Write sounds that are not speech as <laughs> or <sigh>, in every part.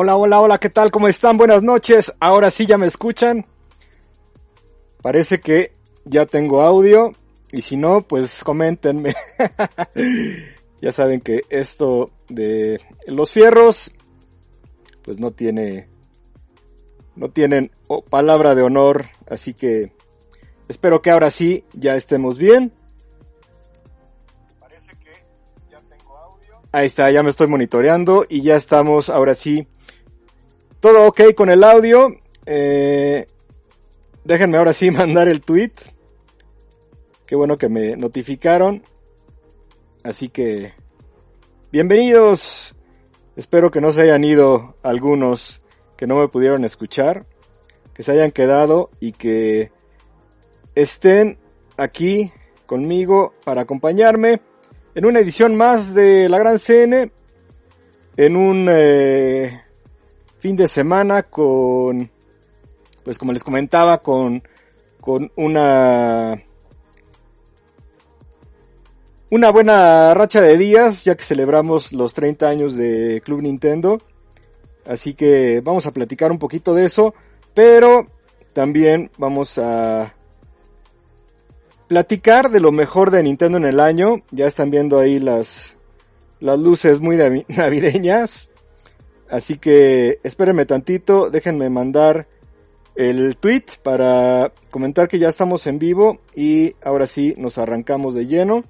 Hola, hola, hola, ¿qué tal? ¿Cómo están? Buenas noches. Ahora sí ya me escuchan. Parece que ya tengo audio. Y si no, pues coméntenme. <laughs> ya saben que esto de los fierros, pues no tiene, no tienen palabra de honor. Así que espero que ahora sí ya estemos bien. Parece que ya tengo audio. Ahí está, ya me estoy monitoreando y ya estamos ahora sí todo ok con el audio. Eh, déjenme ahora sí <laughs> mandar el tweet. Qué bueno que me notificaron. Así que, bienvenidos. Espero que no se hayan ido algunos que no me pudieron escuchar. Que se hayan quedado y que estén aquí conmigo para acompañarme en una edición más de la Gran CN. En un eh, fin de semana con, pues como les comentaba, con, con una, una buena racha de días, ya que celebramos los 30 años de Club Nintendo. Así que vamos a platicar un poquito de eso, pero también vamos a platicar de lo mejor de Nintendo en el año. Ya están viendo ahí las, las luces muy <laughs> navideñas. Así que espérenme tantito, déjenme mandar el tweet para comentar que ya estamos en vivo y ahora sí nos arrancamos de lleno.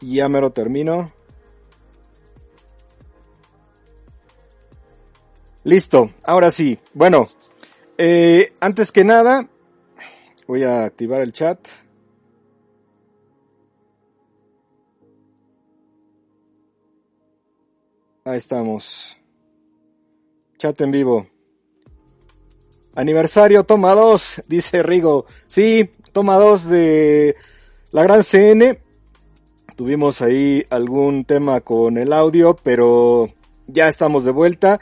Y ya me lo termino. Listo, ahora sí. Bueno, eh, antes que nada, voy a activar el chat. Ahí estamos. Chat en vivo. Aniversario, toma dos, dice Rigo. Sí, toma dos de la gran CN. Tuvimos ahí algún tema con el audio, pero ya estamos de vuelta.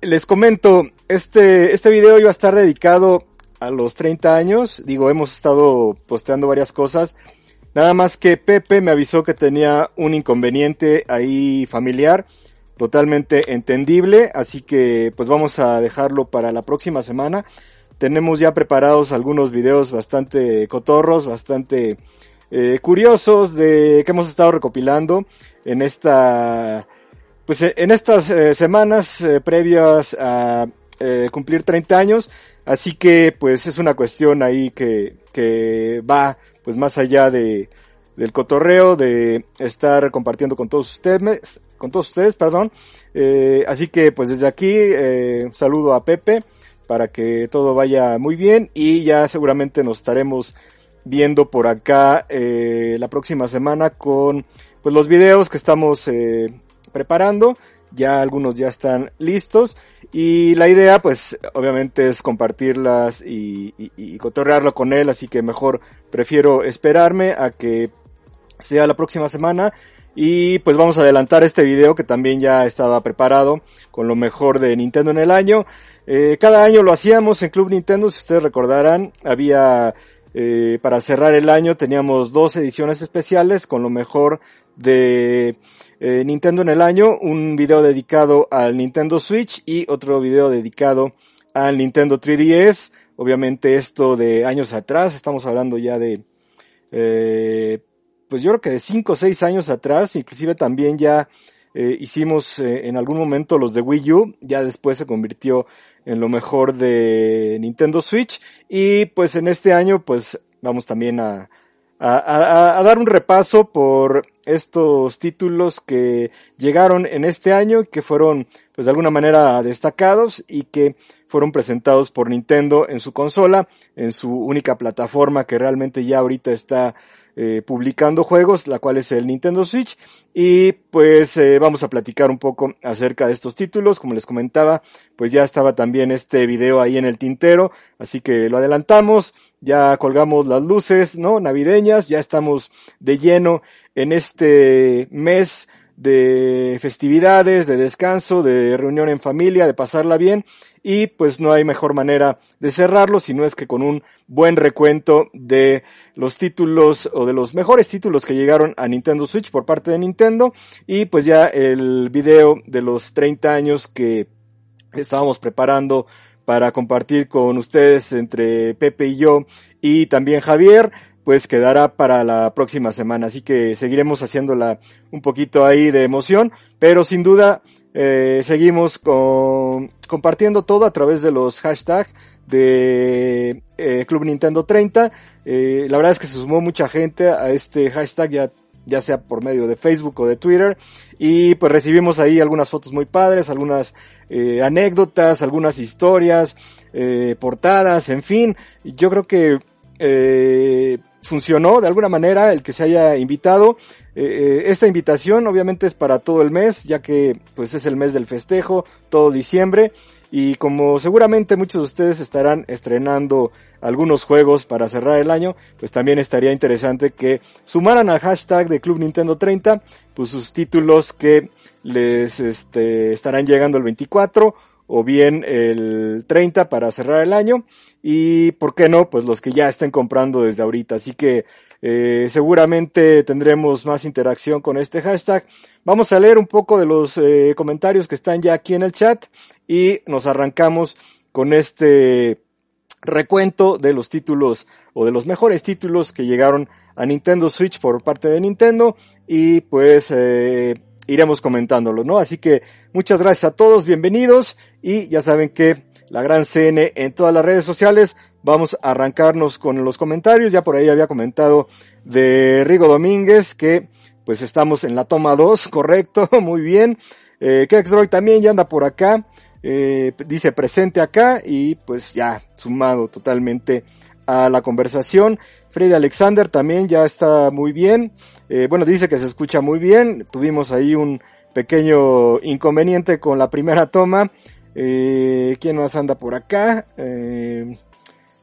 Les comento, este, este video iba a estar dedicado a los 30 años. Digo, hemos estado posteando varias cosas. Nada más que Pepe me avisó que tenía un inconveniente ahí familiar, totalmente entendible, así que pues vamos a dejarlo para la próxima semana. Tenemos ya preparados algunos videos bastante cotorros, bastante eh, curiosos de que hemos estado recopilando en esta pues en estas eh, semanas eh, previas a cumplir 30 años, así que pues es una cuestión ahí que, que va pues más allá de, del cotorreo, de estar compartiendo con todos ustedes, con todos ustedes, perdón. Eh, así que pues desde aquí, eh, saludo a Pepe para que todo vaya muy bien y ya seguramente nos estaremos viendo por acá eh, la próxima semana con pues los videos que estamos preparando ya algunos ya están listos. Y la idea pues obviamente es compartirlas y, y, cotorrearlo con él, así que mejor prefiero esperarme a que sea la próxima semana. Y pues vamos a adelantar este video que también ya estaba preparado con lo mejor de Nintendo en el año. Eh, cada año lo hacíamos en Club Nintendo, si ustedes recordarán, había eh, para cerrar el año teníamos dos ediciones especiales con lo mejor de eh, Nintendo en el año, un video dedicado al Nintendo Switch y otro video dedicado al Nintendo 3DS. Obviamente esto de años atrás, estamos hablando ya de, eh, pues yo creo que de 5 o 6 años atrás, inclusive también ya eh, hicimos eh, en algún momento los de Wii U, ya después se convirtió en lo mejor de Nintendo Switch y pues en este año pues vamos también a, a, a, dar un repaso por estos títulos que llegaron en este año, que fueron pues de alguna manera destacados y que fueron presentados por Nintendo en su consola, en su única plataforma que realmente ya ahorita está eh, publicando juegos, la cual es el Nintendo Switch. Y pues eh, vamos a platicar un poco acerca de estos títulos. Como les comentaba, pues ya estaba también este video ahí en el tintero, así que lo adelantamos. Ya colgamos las luces, ¿no? Navideñas, ya estamos de lleno en este mes de festividades, de descanso, de reunión en familia, de pasarla bien y pues no hay mejor manera de cerrarlo si no es que con un buen recuento de los títulos o de los mejores títulos que llegaron a Nintendo Switch por parte de Nintendo y pues ya el video de los 30 años que estábamos preparando para compartir con ustedes entre Pepe y yo y también Javier pues quedará para la próxima semana. Así que seguiremos haciéndola un poquito ahí de emoción, pero sin duda eh, seguimos con, compartiendo todo a través de los hashtags de eh, Club Nintendo 30. Eh, la verdad es que se sumó mucha gente a este hashtag ya ya sea por medio de Facebook o de Twitter, y pues recibimos ahí algunas fotos muy padres, algunas eh, anécdotas, algunas historias, eh, portadas, en fin, yo creo que eh, funcionó de alguna manera el que se haya invitado. Eh, eh, esta invitación obviamente es para todo el mes, ya que pues es el mes del festejo, todo diciembre. Y como seguramente muchos de ustedes estarán estrenando algunos juegos para cerrar el año, pues también estaría interesante que sumaran al hashtag de Club Nintendo 30, pues sus títulos que les este, estarán llegando el 24 o bien el 30 para cerrar el año y por qué no, pues los que ya estén comprando desde ahorita. Así que eh, seguramente tendremos más interacción con este hashtag. Vamos a leer un poco de los eh, comentarios que están ya aquí en el chat y nos arrancamos con este recuento de los títulos o de los mejores títulos que llegaron a Nintendo Switch por parte de Nintendo y pues eh, iremos comentándolo, ¿no? Así que muchas gracias a todos, bienvenidos y ya saben que la gran CN en todas las redes sociales. Vamos a arrancarnos con los comentarios. Ya por ahí había comentado de Rigo Domínguez que pues estamos en la toma 2, <laughs> correcto, muy bien. Eh, Kexdroid también ya anda por acá. Eh, dice presente acá y pues ya sumado totalmente a la conversación. Freddy Alexander también ya está muy bien. Eh, bueno, dice que se escucha muy bien. Tuvimos ahí un pequeño inconveniente con la primera toma. Eh, ¿Quién más anda por acá? Eh,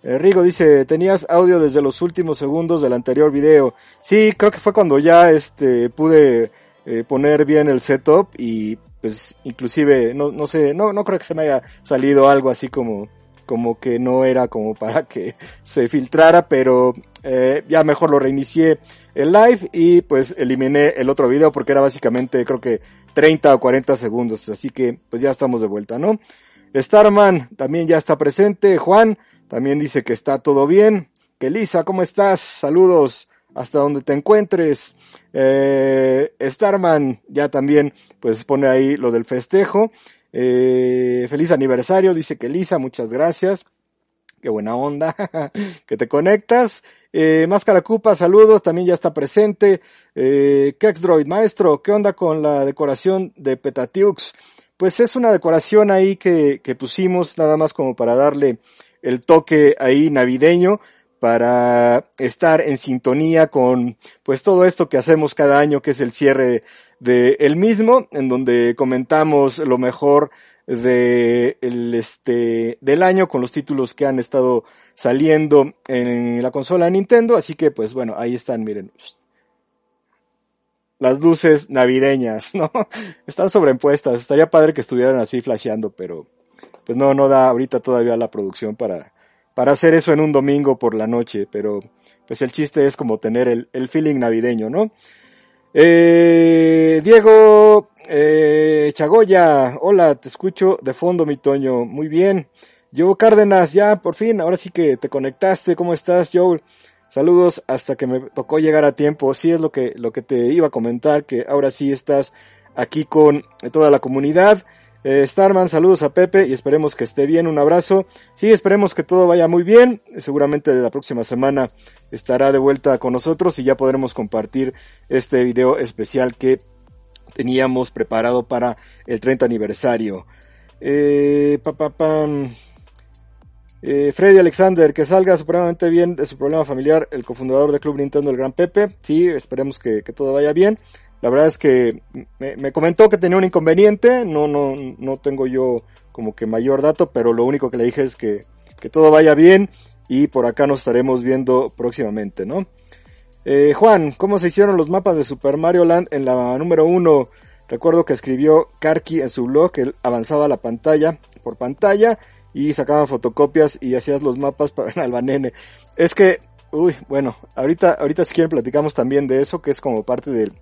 eh, Rigo dice, tenías audio desde los últimos segundos del anterior video. Sí, creo que fue cuando ya este pude eh, poner bien el setup y pues inclusive no, no sé, no, no creo que se me haya salido algo así como como que no era como para que <laughs> se filtrara, pero eh, ya mejor lo reinicié el live y pues eliminé el otro video porque era básicamente creo que 30 o 40 segundos, así que pues ya estamos de vuelta, ¿no? Starman también ya está presente, Juan también dice que está todo bien, que Lisa, ¿cómo estás? Saludos hasta donde te encuentres. Eh, Starman ya también pues pone ahí lo del festejo. Eh, feliz aniversario, dice que Lisa, muchas gracias. Qué buena onda <laughs> que te conectas. Eh, Máscara Cupa, saludos, también ya está presente. Eh, Kexdroid, maestro, ¿qué onda con la decoración de Petatiux? Pues es una decoración ahí que, que pusimos nada más como para darle el toque ahí navideño para estar en sintonía con pues todo esto que hacemos cada año que es el cierre de el mismo, en donde comentamos lo mejor de el este del año con los títulos que han estado saliendo en la consola Nintendo, así que pues bueno, ahí están, miren. Las luces navideñas, <laughs> ¿no? Están sobreimpuestas. Estaría padre que estuvieran así flasheando, pero pues no no da ahorita todavía la producción para para hacer eso en un domingo por la noche, pero pues el chiste es como tener el, el feeling navideño, ¿no? Eh, Diego eh, Chagoya, hola, te escucho de fondo, mi Toño. Muy bien. Joe Cárdenas, ya, por fin, ahora sí que te conectaste. ¿Cómo estás, Joe? Saludos hasta que me tocó llegar a tiempo. Sí es lo que, lo que te iba a comentar, que ahora sí estás aquí con toda la comunidad. Eh, Starman, saludos a Pepe y esperemos que esté bien. Un abrazo. Sí, esperemos que todo vaya muy bien. Seguramente la próxima semana estará de vuelta con nosotros y ya podremos compartir este video especial que teníamos preparado para el 30 aniversario. Eh, eh, Freddy Alexander, que salga supremamente bien de su problema familiar, el cofundador de Club Nintendo, el Gran Pepe. Sí, esperemos que todo vaya bien. La verdad es que me, comentó que tenía un inconveniente, no, no, no tengo yo como que mayor dato, pero lo único que le dije es que, que todo vaya bien y por acá nos estaremos viendo próximamente, ¿no? Eh, Juan, ¿cómo se hicieron los mapas de Super Mario Land en la número uno? Recuerdo que escribió Karki en su blog que avanzaba la pantalla por pantalla y sacaban fotocopias y hacías los mapas para el <laughs> Albanene. Es que, uy, bueno, ahorita, ahorita si quieren platicamos también de eso, que es como parte del,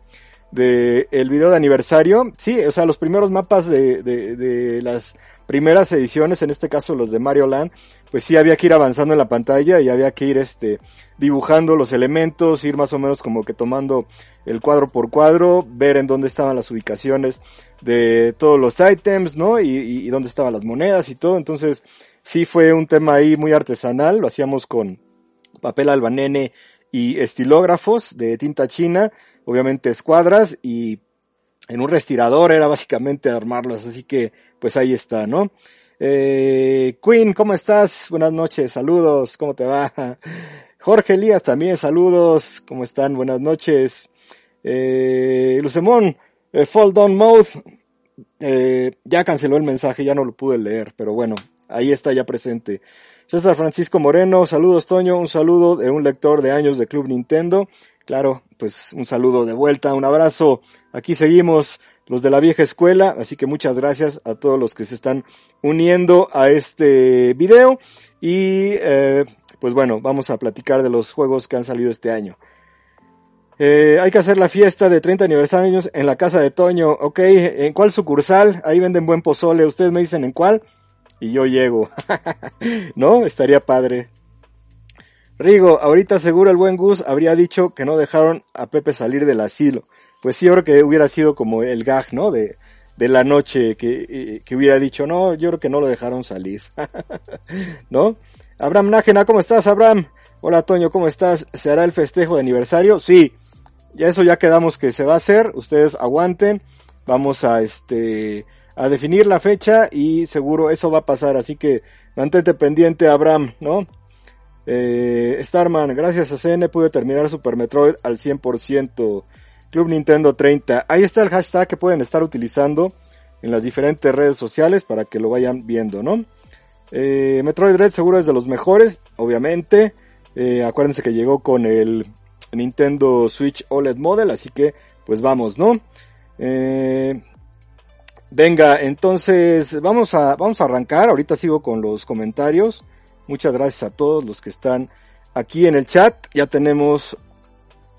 de video de aniversario. Sí, o sea, los primeros mapas de, de, de las primeras ediciones, en este caso los de Mario Land, pues sí había que ir avanzando en la pantalla y había que ir este dibujando los elementos, ir más o menos como que tomando el cuadro por cuadro, ver en dónde estaban las ubicaciones de todos los ítems, ¿no? Y, y, dónde estaban las monedas y todo. Entonces, sí fue un tema ahí muy artesanal, lo hacíamos con papel albanene y estilógrafos de tinta china, obviamente escuadras y en un respirador era básicamente armarlos, así que pues ahí está, ¿no? Eh, Queen, ¿cómo estás? Buenas noches, saludos, ¿cómo te va? <laughs> Jorge Elías también, saludos, ¿cómo están? Buenas noches. Eh, Lucemón, eh, Fall Down Mode, eh, ya canceló el mensaje, ya no lo pude leer, pero bueno, ahí está ya presente. César Francisco Moreno, saludos Toño, un saludo de un lector de años de Club Nintendo. Claro, pues un saludo de vuelta, un abrazo. Aquí seguimos los de la vieja escuela, así que muchas gracias a todos los que se están uniendo a este video y eh, pues bueno, vamos a platicar de los juegos que han salido este año. Eh, hay que hacer la fiesta de 30 aniversarios en la casa de Toño, ok, ¿en cuál sucursal? Ahí venden buen pozole, ustedes me dicen en cuál y yo llego, <laughs> ¿no? Estaría padre. Rigo, ahorita seguro el buen Gus habría dicho que no dejaron a Pepe salir del asilo. Pues sí, yo creo que hubiera sido como el gag, ¿no? De, de la noche que, eh, que hubiera dicho, no, yo creo que no lo dejaron salir. <laughs> ¿No? Abraham Nájena, ¿cómo estás, Abraham? Hola, Toño, ¿cómo estás? ¿Se hará el festejo de aniversario? Sí. Ya eso ya quedamos que se va a hacer. Ustedes aguanten. Vamos a este, a definir la fecha y seguro eso va a pasar. Así que mantente pendiente, Abraham, ¿no? Eh, Starman, gracias a CN pude terminar Super Metroid al 100%. Club Nintendo 30. Ahí está el hashtag que pueden estar utilizando en las diferentes redes sociales para que lo vayan viendo, ¿no? Eh, Metroid Red seguro es de los mejores, obviamente. Eh, acuérdense que llegó con el Nintendo Switch OLED Model, así que pues vamos, ¿no? Eh, venga, entonces vamos a, vamos a arrancar. Ahorita sigo con los comentarios. Muchas gracias a todos los que están aquí en el chat. Ya tenemos,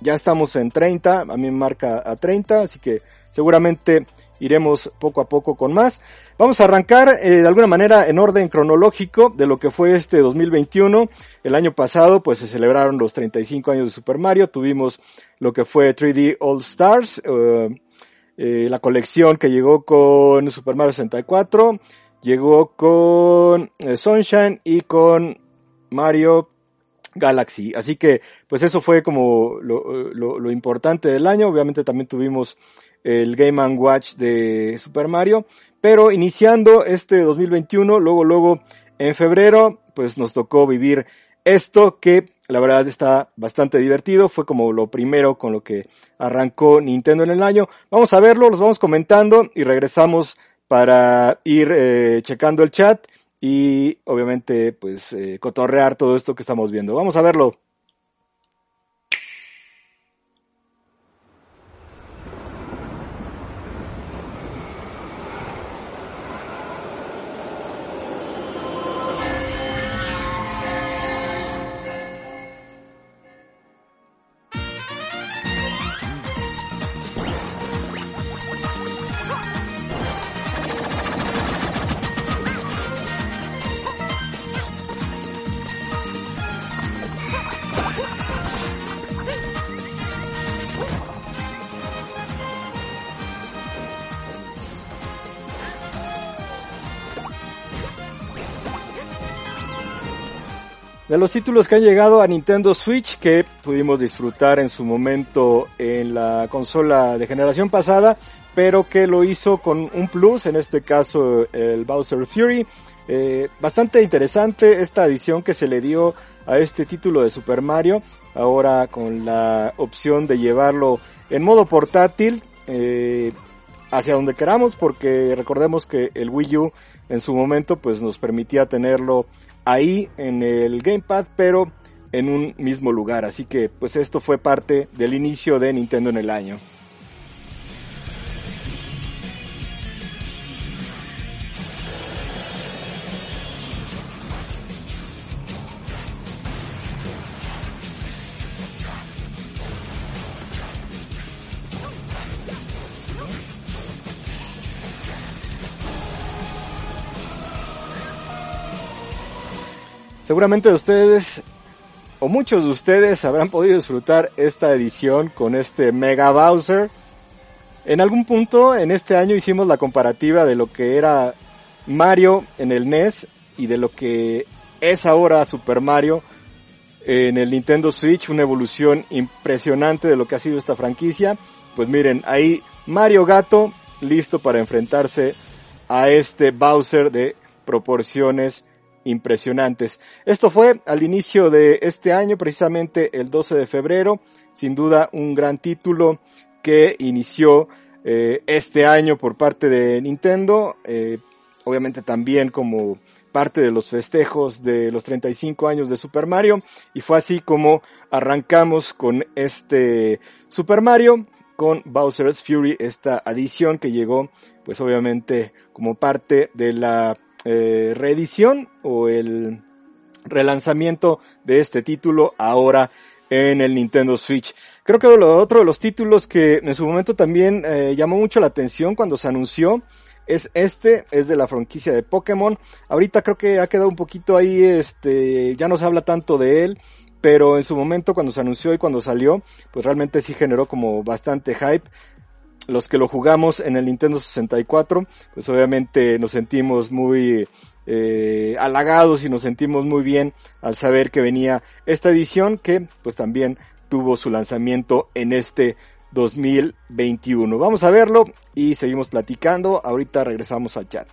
ya estamos en 30, a mí me marca a 30, así que seguramente iremos poco a poco con más. Vamos a arrancar eh, de alguna manera en orden cronológico de lo que fue este 2021. El año pasado pues se celebraron los 35 años de Super Mario, tuvimos lo que fue 3D All Stars, eh, eh, la colección que llegó con Super Mario 64, llegó con eh, Sunshine y con Mario Galaxy. Así que, pues eso fue como lo, lo, importante del año. Obviamente también tuvimos el Game Watch de Super Mario. Pero iniciando este 2021, luego, luego, en febrero, pues nos tocó vivir esto que la verdad está bastante divertido. Fue como lo primero con lo que arrancó Nintendo en el año. Vamos a verlo, los vamos comentando y regresamos para ir eh, checando el chat y obviamente pues eh, cotorrear todo esto que estamos viendo. Vamos a verlo. De los títulos que han llegado a Nintendo Switch que pudimos disfrutar en su momento en la consola de generación pasada, pero que lo hizo con un plus, en este caso el Bowser Fury. Eh, bastante interesante esta edición que se le dio a este título de Super Mario, ahora con la opción de llevarlo en modo portátil. Eh, hacia donde queramos porque recordemos que el Wii U en su momento pues nos permitía tenerlo ahí en el Gamepad, pero en un mismo lugar. Así que pues esto fue parte del inicio de Nintendo en el año. Seguramente de ustedes, o muchos de ustedes, habrán podido disfrutar esta edición con este Mega Bowser. En algún punto en este año hicimos la comparativa de lo que era Mario en el NES y de lo que es ahora Super Mario en el Nintendo Switch, una evolución impresionante de lo que ha sido esta franquicia. Pues miren, ahí Mario Gato listo para enfrentarse a este Bowser de proporciones impresionantes. Esto fue al inicio de este año, precisamente el 12 de febrero, sin duda un gran título que inició eh, este año por parte de Nintendo, eh, obviamente también como parte de los festejos de los 35 años de Super Mario y fue así como arrancamos con este Super Mario con Bowser's Fury, esta adición que llegó pues obviamente como parte de la eh, reedición o el relanzamiento de este título ahora en el Nintendo Switch. Creo que otro de los títulos que en su momento también eh, llamó mucho la atención cuando se anunció es este, es de la franquicia de Pokémon. Ahorita creo que ha quedado un poquito ahí, este, ya no se habla tanto de él, pero en su momento cuando se anunció y cuando salió, pues realmente sí generó como bastante hype los que lo jugamos en el Nintendo 64, pues obviamente nos sentimos muy eh, halagados y nos sentimos muy bien al saber que venía esta edición que pues también tuvo su lanzamiento en este 2021. Vamos a verlo y seguimos platicando. Ahorita regresamos al chat.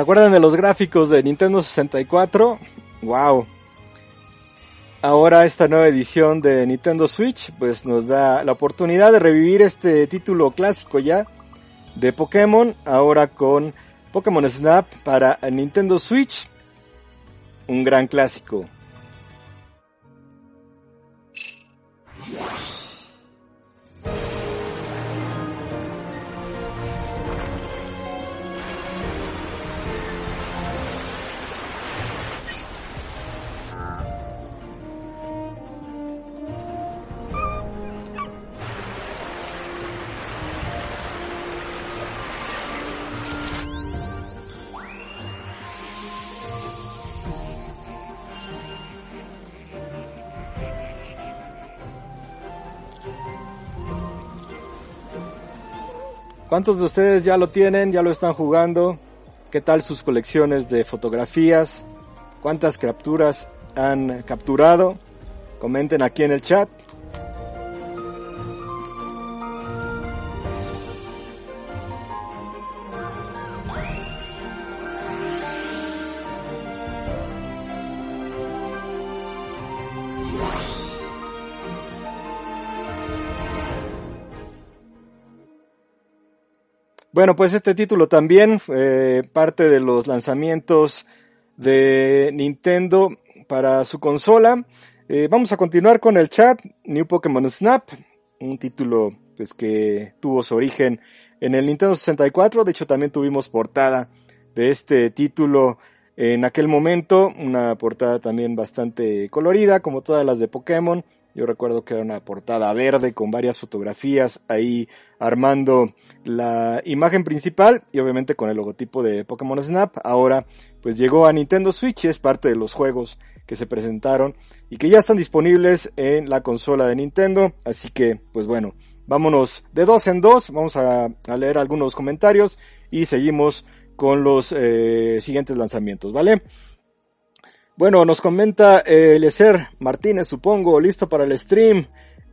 ¿Se acuerdan de los gráficos de Nintendo 64? ¡Wow! Ahora esta nueva edición de Nintendo Switch pues nos da la oportunidad de revivir este título clásico ya de Pokémon, ahora con Pokémon Snap para Nintendo Switch. Un gran clásico. ¿Cuántos de ustedes ya lo tienen? ¿Ya lo están jugando? ¿Qué tal sus colecciones de fotografías? ¿Cuántas capturas han capturado? Comenten aquí en el chat. Bueno, pues este título también fue parte de los lanzamientos de Nintendo para su consola. Eh, vamos a continuar con el chat. New Pokémon Snap, un título pues que tuvo su origen en el Nintendo 64. De hecho, también tuvimos portada de este título en aquel momento. Una portada también bastante colorida, como todas las de Pokémon. Yo recuerdo que era una portada verde con varias fotografías ahí armando la imagen principal y obviamente con el logotipo de Pokémon Snap. Ahora pues llegó a Nintendo Switch es parte de los juegos que se presentaron y que ya están disponibles en la consola de Nintendo. Así que pues bueno, vámonos de dos en dos. Vamos a, leer algunos comentarios y seguimos con los eh, siguientes lanzamientos, ¿vale? Bueno, nos comenta eh, Eliezer Martínez, supongo, listo para el stream.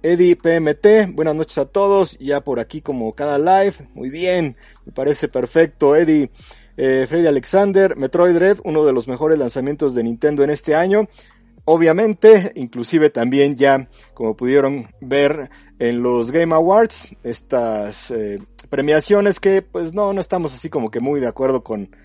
Eddie PMT, buenas noches a todos, ya por aquí como cada live, muy bien, me parece perfecto, Eddie. Eh, Freddy Alexander, Metroid Red, uno de los mejores lanzamientos de Nintendo en este año. obviamente, inclusive también ya, como pudieron ver en los Game Awards, estas eh, premiaciones que pues no, no estamos así como que muy de acuerdo con,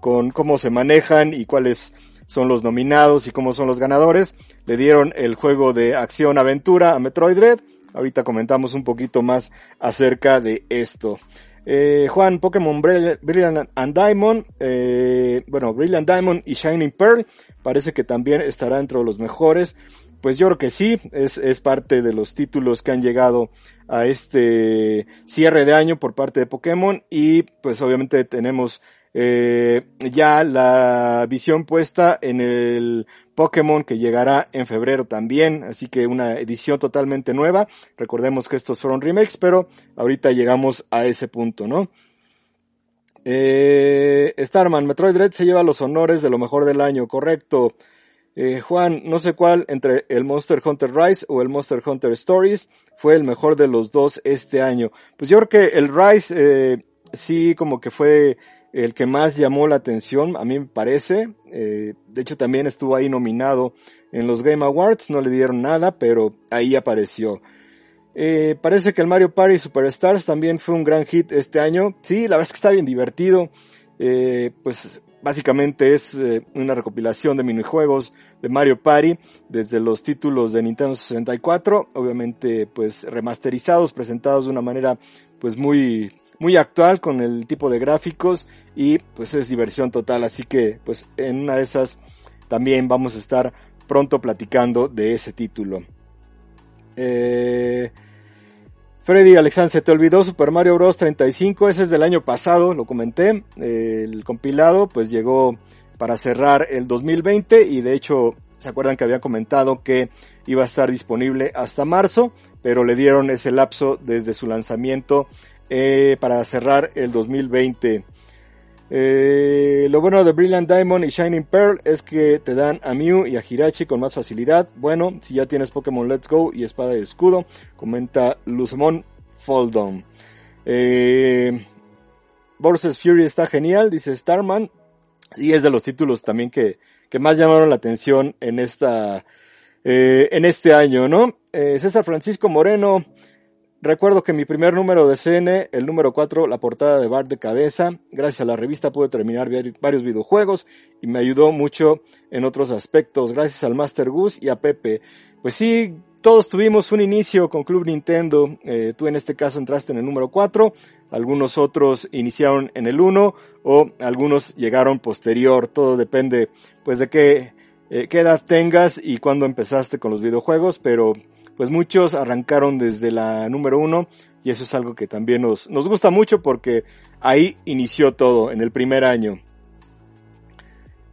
con cómo se manejan y cuáles son los nominados y cómo son los ganadores. Le dieron el juego de acción aventura a Metroid Dread. Ahorita comentamos un poquito más acerca de esto. Eh, Juan, Pokémon Brilliant and Diamond, eh, bueno, Brilliant Diamond y Shining Pearl, parece que también estará entre los mejores. Pues yo creo que sí, es, es parte de los títulos que han llegado a este cierre de año por parte de Pokémon y pues obviamente tenemos eh, ya la visión puesta en el Pokémon que llegará en febrero también, así que una edición totalmente nueva. Recordemos que estos fueron remakes, pero ahorita llegamos a ese punto, ¿no? Eh, Starman, Metroid Dread se lleva los honores de lo mejor del año, correcto. Eh, Juan, no sé cuál entre el Monster Hunter Rise o el Monster Hunter Stories fue el mejor de los dos este año. Pues yo creo que el Rise eh, sí como que fue el que más llamó la atención, a mí me parece. Eh, de hecho, también estuvo ahí nominado en los Game Awards, no le dieron nada, pero ahí apareció. Eh, parece que el Mario Party Superstars también fue un gran hit este año. Sí, la verdad es que está bien divertido. Eh, pues básicamente es una recopilación de minijuegos de Mario Party desde los títulos de Nintendo 64, obviamente pues remasterizados, presentados de una manera pues muy muy actual con el tipo de gráficos y pues es diversión total, así que pues en una de esas también vamos a estar pronto platicando de ese título. Eh, Freddy Alexander, se te olvidó Super Mario Bros. 35, ese es del año pasado, lo comenté, el compilado pues llegó para cerrar el 2020 y de hecho se acuerdan que había comentado que iba a estar disponible hasta marzo, pero le dieron ese lapso desde su lanzamiento eh, para cerrar el 2020. Eh, lo bueno de Brilliant Diamond y Shining Pearl es que te dan a Mew y a Hirachi con más facilidad. Bueno, si ya tienes Pokémon Let's Go y Espada y Escudo, comenta Luzemon Foldon. Eh, Fury está genial, dice Starman. Y es de los títulos también que, que más llamaron la atención en esta, eh, en este año, ¿no? Eh, César Francisco Moreno, Recuerdo que mi primer número de CN, el número 4, la portada de Bart de cabeza, gracias a la revista pude terminar varios videojuegos y me ayudó mucho en otros aspectos, gracias al Master Goose y a Pepe. Pues sí, todos tuvimos un inicio con Club Nintendo, eh, tú en este caso entraste en el número 4, algunos otros iniciaron en el 1 o algunos llegaron posterior, todo depende pues de qué, eh, qué edad tengas y cuándo empezaste con los videojuegos, pero pues muchos arrancaron desde la número uno y eso es algo que también nos, nos gusta mucho porque ahí inició todo, en el primer año.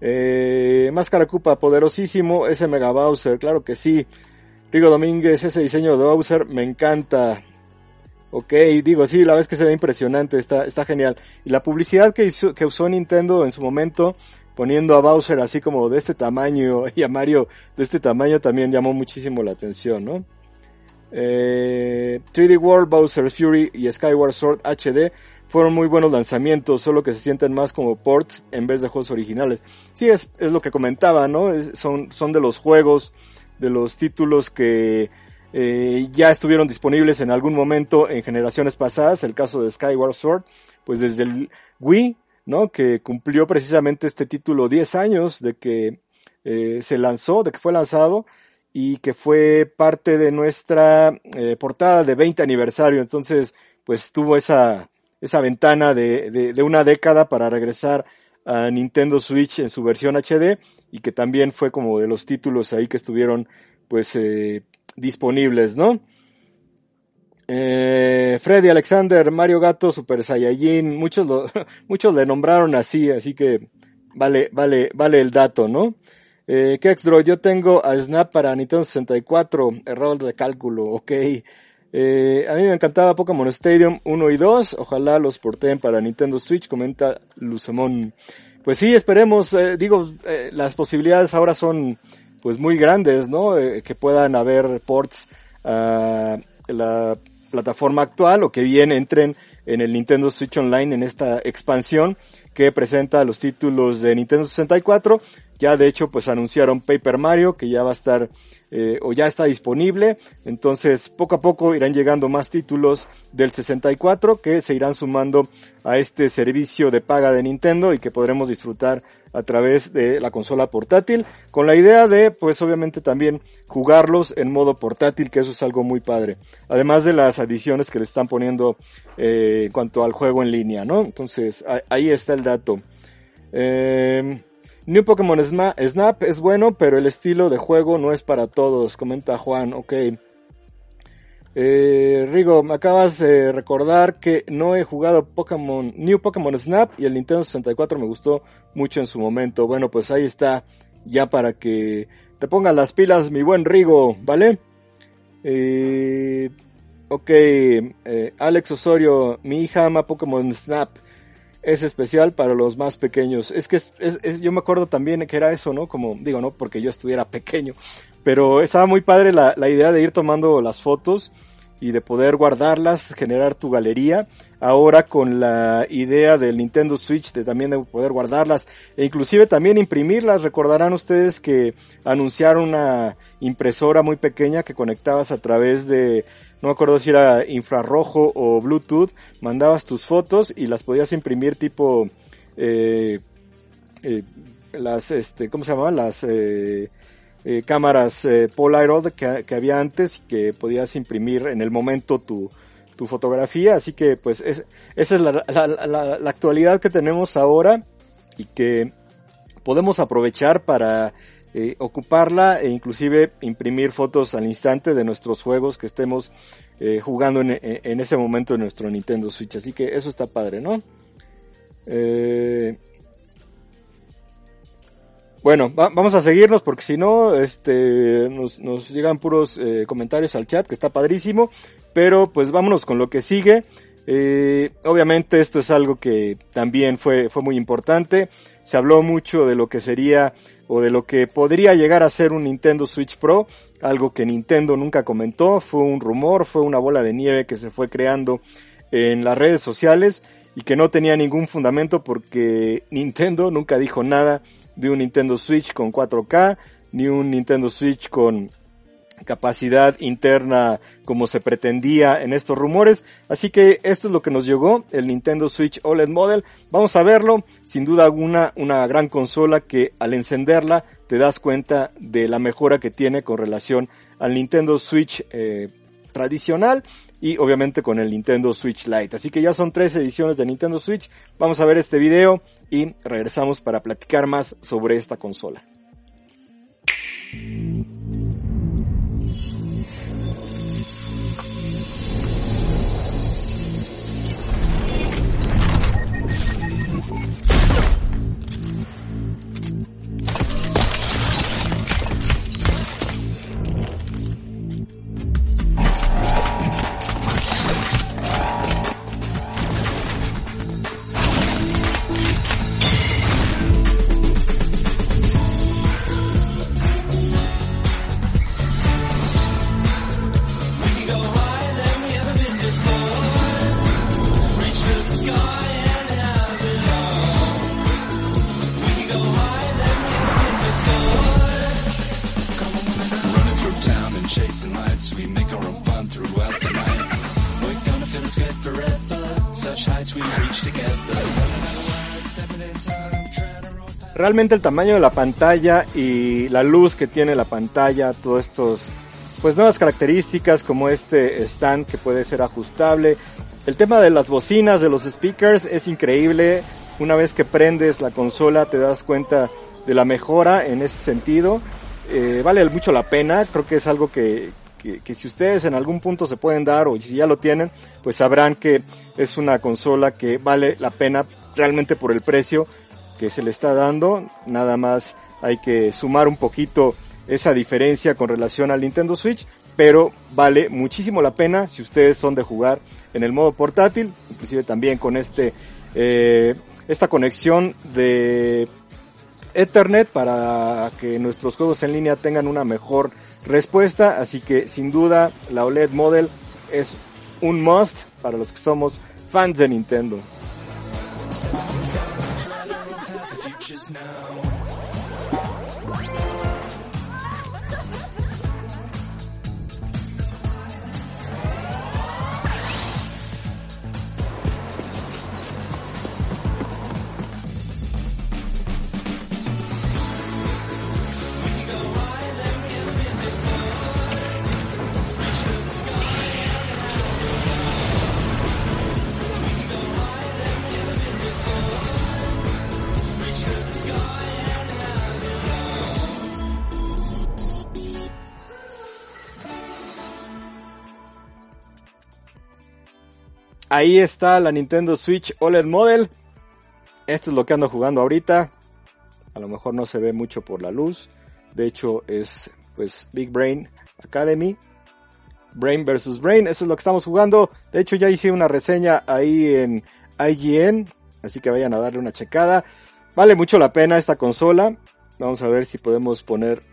Eh, Máscara Cupa, poderosísimo, ese Mega Bowser, claro que sí. Rigo Domínguez, ese diseño de Bowser me encanta. Ok, digo, sí, la vez que se ve impresionante, está, está genial. Y la publicidad que, que usó Nintendo en su momento, poniendo a Bowser así como de este tamaño <laughs> y a Mario de este tamaño también llamó muchísimo la atención, ¿no? 3D eh, World, Bowser's Fury y Skyward Sword HD fueron muy buenos lanzamientos, solo que se sienten más como ports en vez de juegos originales. Sí, es, es lo que comentaba, ¿no? son, son de los juegos, de los títulos que eh, ya estuvieron disponibles en algún momento en generaciones pasadas, el caso de Skyward Sword, pues desde el Wii ¿no? Que cumplió precisamente este título 10 años de que eh, se lanzó, de que fue lanzado y que fue parte de nuestra eh, portada de 20 aniversario. Entonces, pues tuvo esa, esa ventana de, de, una década para regresar a Nintendo Switch en su versión HD y que también fue como de los títulos ahí que estuvieron pues eh, disponibles, ¿no? Eh, Freddy Alexander, Mario Gato, Super Saiyajin, muchos lo, <laughs> muchos le nombraron así, así que vale, vale, vale el dato, ¿no? Eh, Kexdro, yo tengo a Snap para Nintendo 64, error de cálculo, ok. Eh, a mí me encantaba Pokémon Stadium 1 y 2, ojalá los porten para Nintendo Switch, comenta Luzamón. Pues sí, esperemos, eh, digo, eh, las posibilidades ahora son pues muy grandes, ¿no? Eh, que puedan haber ports a la plataforma actual o que bien entren en el Nintendo Switch Online en esta expansión que presenta los títulos de Nintendo 64. Ya de hecho pues anunciaron Paper Mario que ya va a estar eh, o ya está disponible. Entonces poco a poco irán llegando más títulos del 64 que se irán sumando a este servicio de paga de Nintendo y que podremos disfrutar a través de la consola portátil con la idea de pues obviamente también jugarlos en modo portátil que eso es algo muy padre. Además de las adiciones que le están poniendo eh, en cuanto al juego en línea, ¿no? Entonces ahí está el Eh, New Pokémon Snap es bueno, pero el estilo de juego no es para todos, comenta Juan, ok. Eh, Rigo, me acabas de recordar que no he jugado Pokémon, New Pokémon Snap y el Nintendo 64 me gustó mucho en su momento. Bueno, pues ahí está, ya para que te pongas las pilas, mi buen Rigo, ¿vale? Eh, ok, eh, Alex Osorio, mi hija ama Pokémon Snap es especial para los más pequeños. Es que es, yo me acuerdo también que era eso, ¿no? Como digo, no porque yo estuviera pequeño, pero estaba muy padre la, la idea de ir tomando las fotos y de poder guardarlas, generar tu galería. Ahora con la idea del Nintendo Switch de también de poder guardarlas e inclusive también imprimirlas. Recordarán ustedes que anunciaron una impresora muy pequeña que conectabas a través de no me acuerdo si era infrarrojo o Bluetooth, mandabas tus fotos y las podías imprimir tipo eh, eh, las este cómo se llamaban las eh, eh cámaras eh, Polaroid que, había antes y que podías imprimir en el momento tu, tu fotografía. Así que pues es, esa es la, la, la actualidad que tenemos ahora y que podemos aprovechar para eh, ocuparla e inclusive imprimir fotos al instante de nuestros juegos que estemos eh, jugando en, en, ese momento en nuestro Nintendo Switch. Así que eso está padre, ¿no? Eh, bueno, vamos a seguirnos porque si no, este, nos, llegan puros comentarios al chat que está padrísimo. Pero pues vámonos con lo que sigue. Obviamente esto es algo que también fue, fue muy importante. Se habló mucho de lo que sería o de lo que podría llegar a ser un Nintendo Switch Pro, algo que Nintendo nunca comentó, fue un rumor, fue una bola de nieve que se fue creando en las redes sociales y que no tenía ningún fundamento porque Nintendo nunca dijo nada de un Nintendo Switch con 4K, ni un Nintendo Switch con capacidad interna como se pretendía en estos rumores. Así que esto es lo que nos llegó, el Nintendo Switch OLED Model. Vamos a verlo, sin duda alguna, una gran consola que al encenderla te das cuenta de la mejora que tiene con relación al Nintendo Switch eh, tradicional y obviamente con el Nintendo Switch Lite. Así que ya son tres ediciones de Nintendo Switch. Vamos a ver este video y regresamos para platicar más sobre esta consola. Realmente el tamaño de la pantalla y la luz que tiene la pantalla, todos estos, pues nuevas características como este stand que puede ser ajustable. El tema de las bocinas, de los speakers es increíble. Una vez que prendes la consola te das cuenta de la mejora en ese sentido. Eh, vale mucho la pena, creo que es algo que, que, que, si ustedes en algún punto se pueden dar o si ya lo tienen, pues sabrán que es una consola que vale la pena realmente por el precio que se le está dando. Nada más hay que sumar un poquito esa diferencia con relación al Nintendo Switch, pero vale muchísimo la pena si ustedes son de jugar en el modo portátil, inclusive también con este eh, esta conexión de Ethernet para que nuestros juegos en línea tengan una mejor respuesta, así que sin duda la OLED Model es un must para los que somos fans de Nintendo. Ahí está la Nintendo Switch OLED Model. Esto es lo que ando jugando ahorita. A lo mejor no se ve mucho por la luz. De hecho es pues Big Brain Academy. Brain versus Brain. Eso es lo que estamos jugando. De hecho ya hice una reseña ahí en IGN. Así que vayan a darle una checada. Vale mucho la pena esta consola. Vamos a ver si podemos poner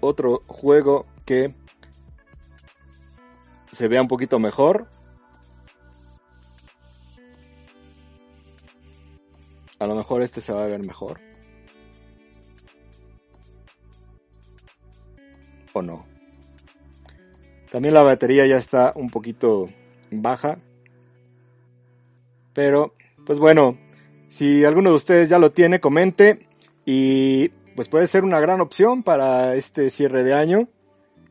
otro juego que se vea un poquito mejor. A lo mejor este se va a ver mejor. O no. También la batería ya está un poquito baja. Pero, pues bueno, si alguno de ustedes ya lo tiene, comente. Y pues puede ser una gran opción para este cierre de año.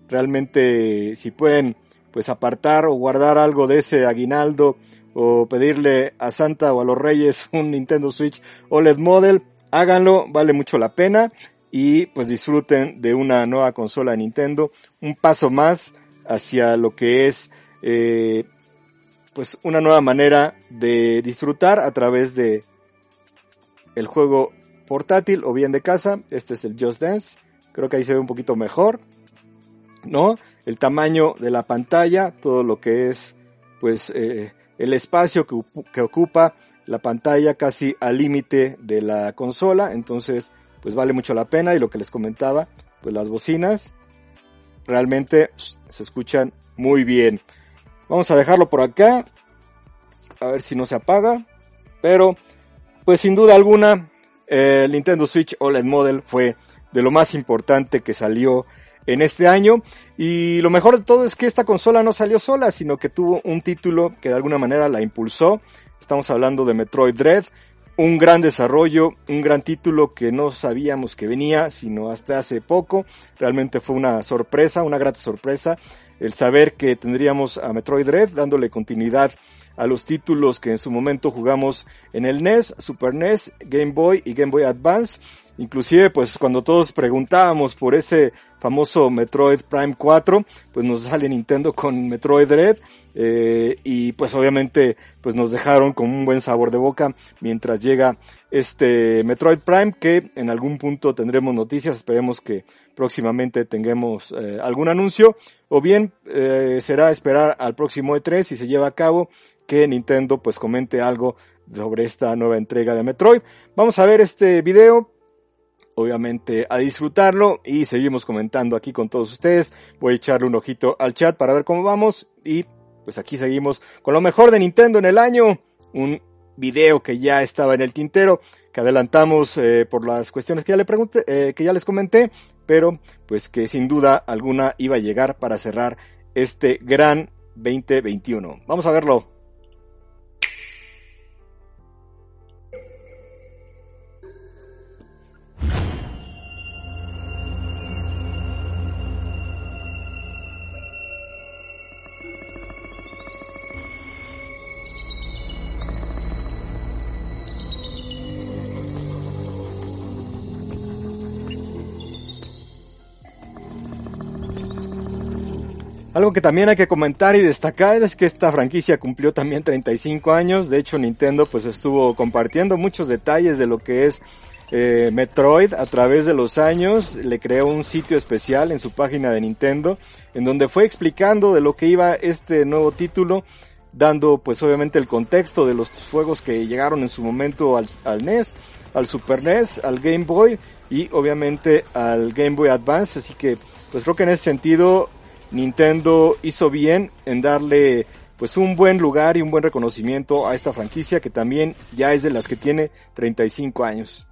Realmente, si pueden, pues apartar o guardar algo de ese aguinaldo o pedirle a Santa o a los Reyes <laughs> un Nintendo Switch OLED Model, háganlo, vale mucho la pena y pues disfruten de una nueva consola de Nintendo, un paso más hacia lo que es eh, pues una nueva manera de disfrutar a través de el juego portátil o bien de casa. Este es el Just Dance. Creo que ahí se ve un poquito mejor. ¿No? El tamaño de la pantalla, todo lo que es pues eh, el espacio que, ocupa la pantalla casi al límite de la consola, entonces pues vale mucho la pena y lo que les comentaba, pues las bocinas realmente se escuchan muy bien. Vamos a dejarlo por acá, a ver si no se apaga, pero pues sin duda alguna el Nintendo Switch OLED Model fue de lo más importante que salió en este año. Y lo mejor de todo es que esta consola no salió sola, sino que tuvo un título que de alguna manera la impulsó. Estamos hablando de Metroid Dread, un gran desarrollo, un gran título que no sabíamos que venía, sino hasta hace poco. Realmente fue una sorpresa, una grata sorpresa, el saber que tendríamos a Metroid Dread dándole continuidad a los títulos que en su momento jugamos en el NES, Super NES, Game Boy y Game Boy Advance. Inclusive, pues cuando todos preguntábamos por ese famoso Metroid Prime 4, pues nos sale Nintendo con Metroid Red, eh, y pues obviamente pues nos dejaron con un buen sabor de boca mientras llega este Metroid Prime que en algún punto tendremos noticias, esperemos que próximamente tengamos eh, algún anuncio o bien eh, será esperar al próximo E3 si se lleva a cabo que Nintendo pues comente algo sobre esta nueva entrega de Metroid. Vamos a ver este video, obviamente a disfrutarlo y seguimos comentando aquí con todos ustedes. Voy a echarle un ojito al chat para ver cómo vamos y pues aquí seguimos con lo mejor de Nintendo en el año. Un video que ya estaba en el tintero, que adelantamos eh, por las cuestiones que ya le pregunté, eh, que ya les comenté, pero pues que sin duda alguna iba a llegar para cerrar este gran 2021. Vamos a verlo. Algo que también hay que comentar y destacar es que esta franquicia cumplió también 35 años. De hecho, Nintendo pues estuvo compartiendo muchos detalles de lo que es eh, Metroid a través de los años. Le creó un sitio especial en su página de Nintendo en donde fue explicando de lo que iba este nuevo título dando pues obviamente el contexto de los juegos que llegaron en su momento al, al, NES, al Super NES, al Game Boy y obviamente al Game Boy Advance, así que pues creo que en ese sentido Nintendo hizo bien en darle pues un buen lugar y un buen reconocimiento a esta franquicia que también ya es de las que tiene 35 años.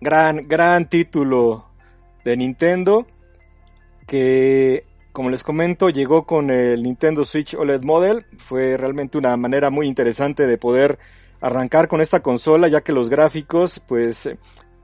Gran, gran título de Nintendo que, como les comento, llegó con el Nintendo Switch OLED Model. Fue realmente una manera muy interesante de poder arrancar con esta consola, ya que los gráficos, pues,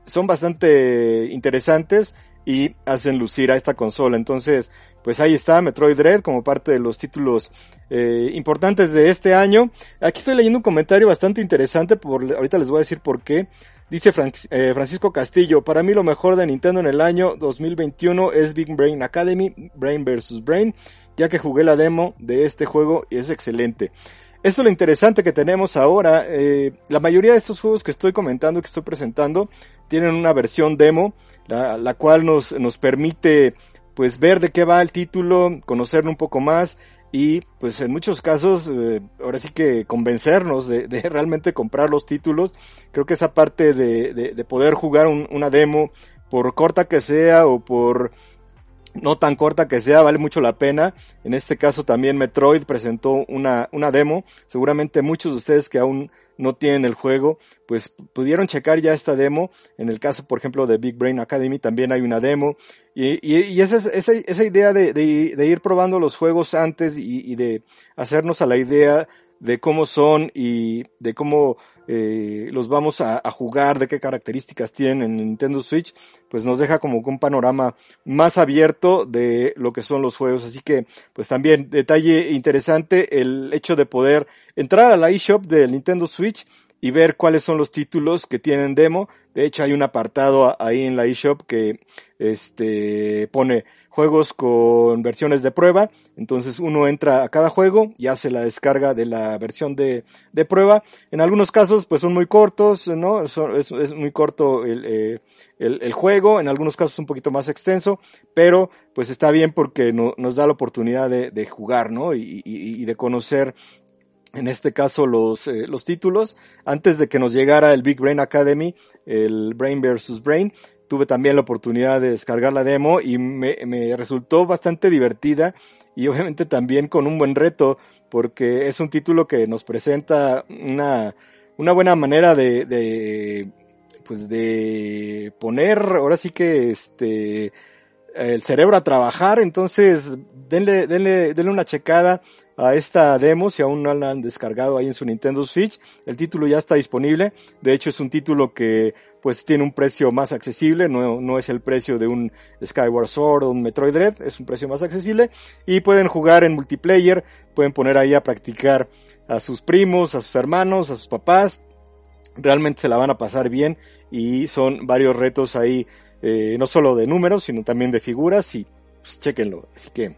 son bastante interesantes y hacen lucir a esta consola. Entonces, pues ahí está Metroid Dread como parte de los títulos eh, importantes de este año. Aquí estoy leyendo un comentario bastante interesante, por, ahorita les voy a decir por qué. Dice eh, Francisco Castillo, para mí lo mejor de Nintendo en el año 2021 es Big Brain Academy, Brain vs. Brain, ya que jugué la demo de este juego y es excelente. Esto es lo interesante que tenemos ahora. Eh, la mayoría de estos juegos que estoy comentando, que estoy presentando, tienen una versión demo, la, la cual nos, nos permite pues ver de qué va el título, conocerlo un poco más y pues en muchos casos eh, ahora sí que convencernos de, <laughs> realmente comprar los títulos. Creo que esa parte de, de, de poder jugar un, una demo, por corta que sea o por no tan corta que sea, vale mucho la pena. En este caso también Metroid presentó una, una demo. Seguramente muchos de ustedes que aún no tienen el juego, pues pudieron checar ya esta demo. En el caso, por ejemplo, de Big Brain Academy también hay una demo. Y, y, y esa, esa, esa idea de, de, ir probando los juegos antes y, y de hacernos a la idea de cómo son y de cómo eh, los vamos a, jugar, de qué características tienen en Nintendo Switch, pues nos deja como un panorama más abierto de lo que son los juegos. Así que, pues también detalle interesante el hecho de poder entrar a la eShop del Nintendo Switch y ver cuáles son los títulos que tienen demo. De hecho, hay un apartado ahí en la eShop que este pone juegos con versiones de prueba. Entonces uno entra a cada juego y hace la descarga de la versión de, de prueba. En algunos casos pues son muy cortos, ¿no? es, muy corto el, eh, el, el, juego, en algunos casos un poquito más extenso, pero pues está bien porque no, nos da la oportunidad de, de jugar, ¿no? Y, y, y de conocer en este caso los, eh, los títulos, antes de que nos llegara el Big Brain Academy, el Brain vs. Brain, tuve también la oportunidad de descargar la demo y me, me, resultó bastante divertida y obviamente también con un buen reto porque es un título que nos presenta una, una buena manera de, de pues de poner ahora sí que este el cerebro a trabajar entonces denle, denle, denle una checada a esta demo si aún no la han descargado ahí en su Nintendo Switch. El título ya está disponible. De hecho es un título que pues tiene un precio más accesible, no, no es el precio de un Skyward Sword o un Metroid Dread, es un precio más accesible y pueden jugar en multiplayer, pueden poner ahí a practicar a sus primos, a sus hermanos, a sus papás. Realmente se la van a pasar bien y son varios retos ahí, eh, no solo de números, sino también de figuras y pues, chequenlo. Así que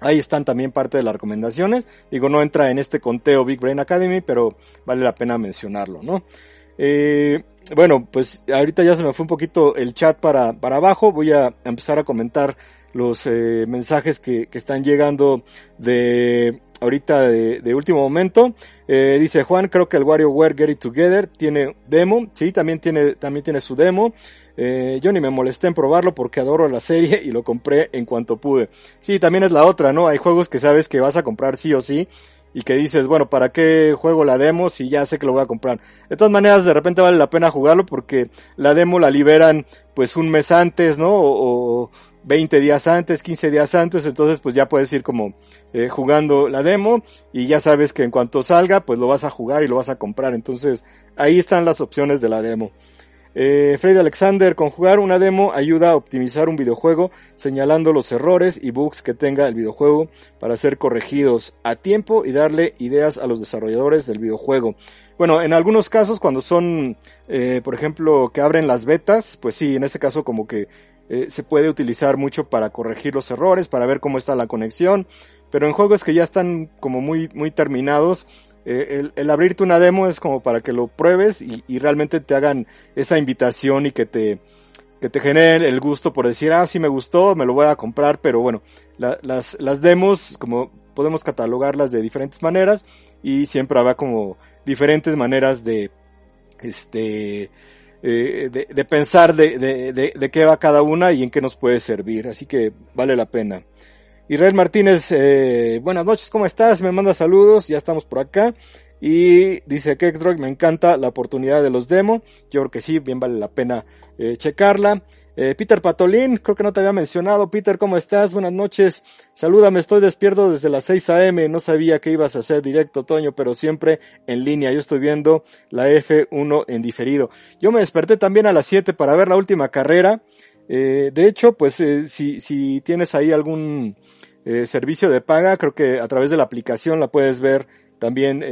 Ahí están también parte de las recomendaciones. Digo, no entra en este conteo Big Brain Academy, pero vale la pena mencionarlo, ¿no? Eh, bueno, pues ahorita ya se me fue un poquito el chat para, para abajo. Voy a empezar a comentar los eh, mensajes que, que, están llegando de ahorita de, de último momento. Eh, dice Juan, creo que el WarioWare Get It Together tiene demo. Sí, también tiene, también tiene su demo. Eh, yo ni me molesté en probarlo porque adoro la serie y lo compré en cuanto pude. Sí, también es la otra, ¿no? Hay juegos que sabes que vas a comprar sí o sí y que dices, bueno, ¿para qué juego la demo si ya sé que lo voy a comprar? De todas maneras, de repente vale la pena jugarlo porque la demo la liberan pues un mes antes, ¿no? O, o 20 días antes, 15 días antes, entonces pues ya puedes ir como eh, jugando la demo y ya sabes que en cuanto salga pues lo vas a jugar y lo vas a comprar. Entonces ahí están las opciones de la demo. Eh, Freddy Alexander, conjugar una demo ayuda a optimizar un videojuego señalando los errores y bugs que tenga el videojuego para ser corregidos a tiempo y darle ideas a los desarrolladores del videojuego. Bueno, en algunos casos cuando son, eh, por ejemplo, que abren las betas, pues sí, en este caso como que eh, se puede utilizar mucho para corregir los errores, para ver cómo está la conexión, pero en juegos que ya están como muy, muy terminados, eh, el, abrirte una demo es como para que lo pruebes y, realmente te hagan esa invitación y que te, que te genere el gusto por decir, ah, sí me gustó, me lo voy a comprar, pero bueno, la, las, las demos, como podemos catalogarlas de diferentes maneras y siempre habrá como diferentes maneras de, este, eh, de, de, pensar de, de, de qué va cada una y en qué nos puede servir, así que vale la pena. Israel Martínez, eh, buenas noches, ¿cómo estás? Me manda saludos, ya estamos por acá. Y dice Kekdroid, me encanta la oportunidad de los demo. Yo creo que sí, bien vale la pena eh, checarla. Eh, Peter Patolín, creo que no te había mencionado. Peter, ¿cómo estás? Buenas noches. Salúdame, estoy despierto desde las 6 a.m. No sabía que ibas a hacer directo, Toño, pero siempre en línea. Yo estoy viendo la F1 en diferido. Yo me desperté también a las 7 para ver la última carrera. Eh, de hecho, pues eh, si, si tienes ahí algún eh, servicio de paga, creo que a través de la aplicación la puedes ver también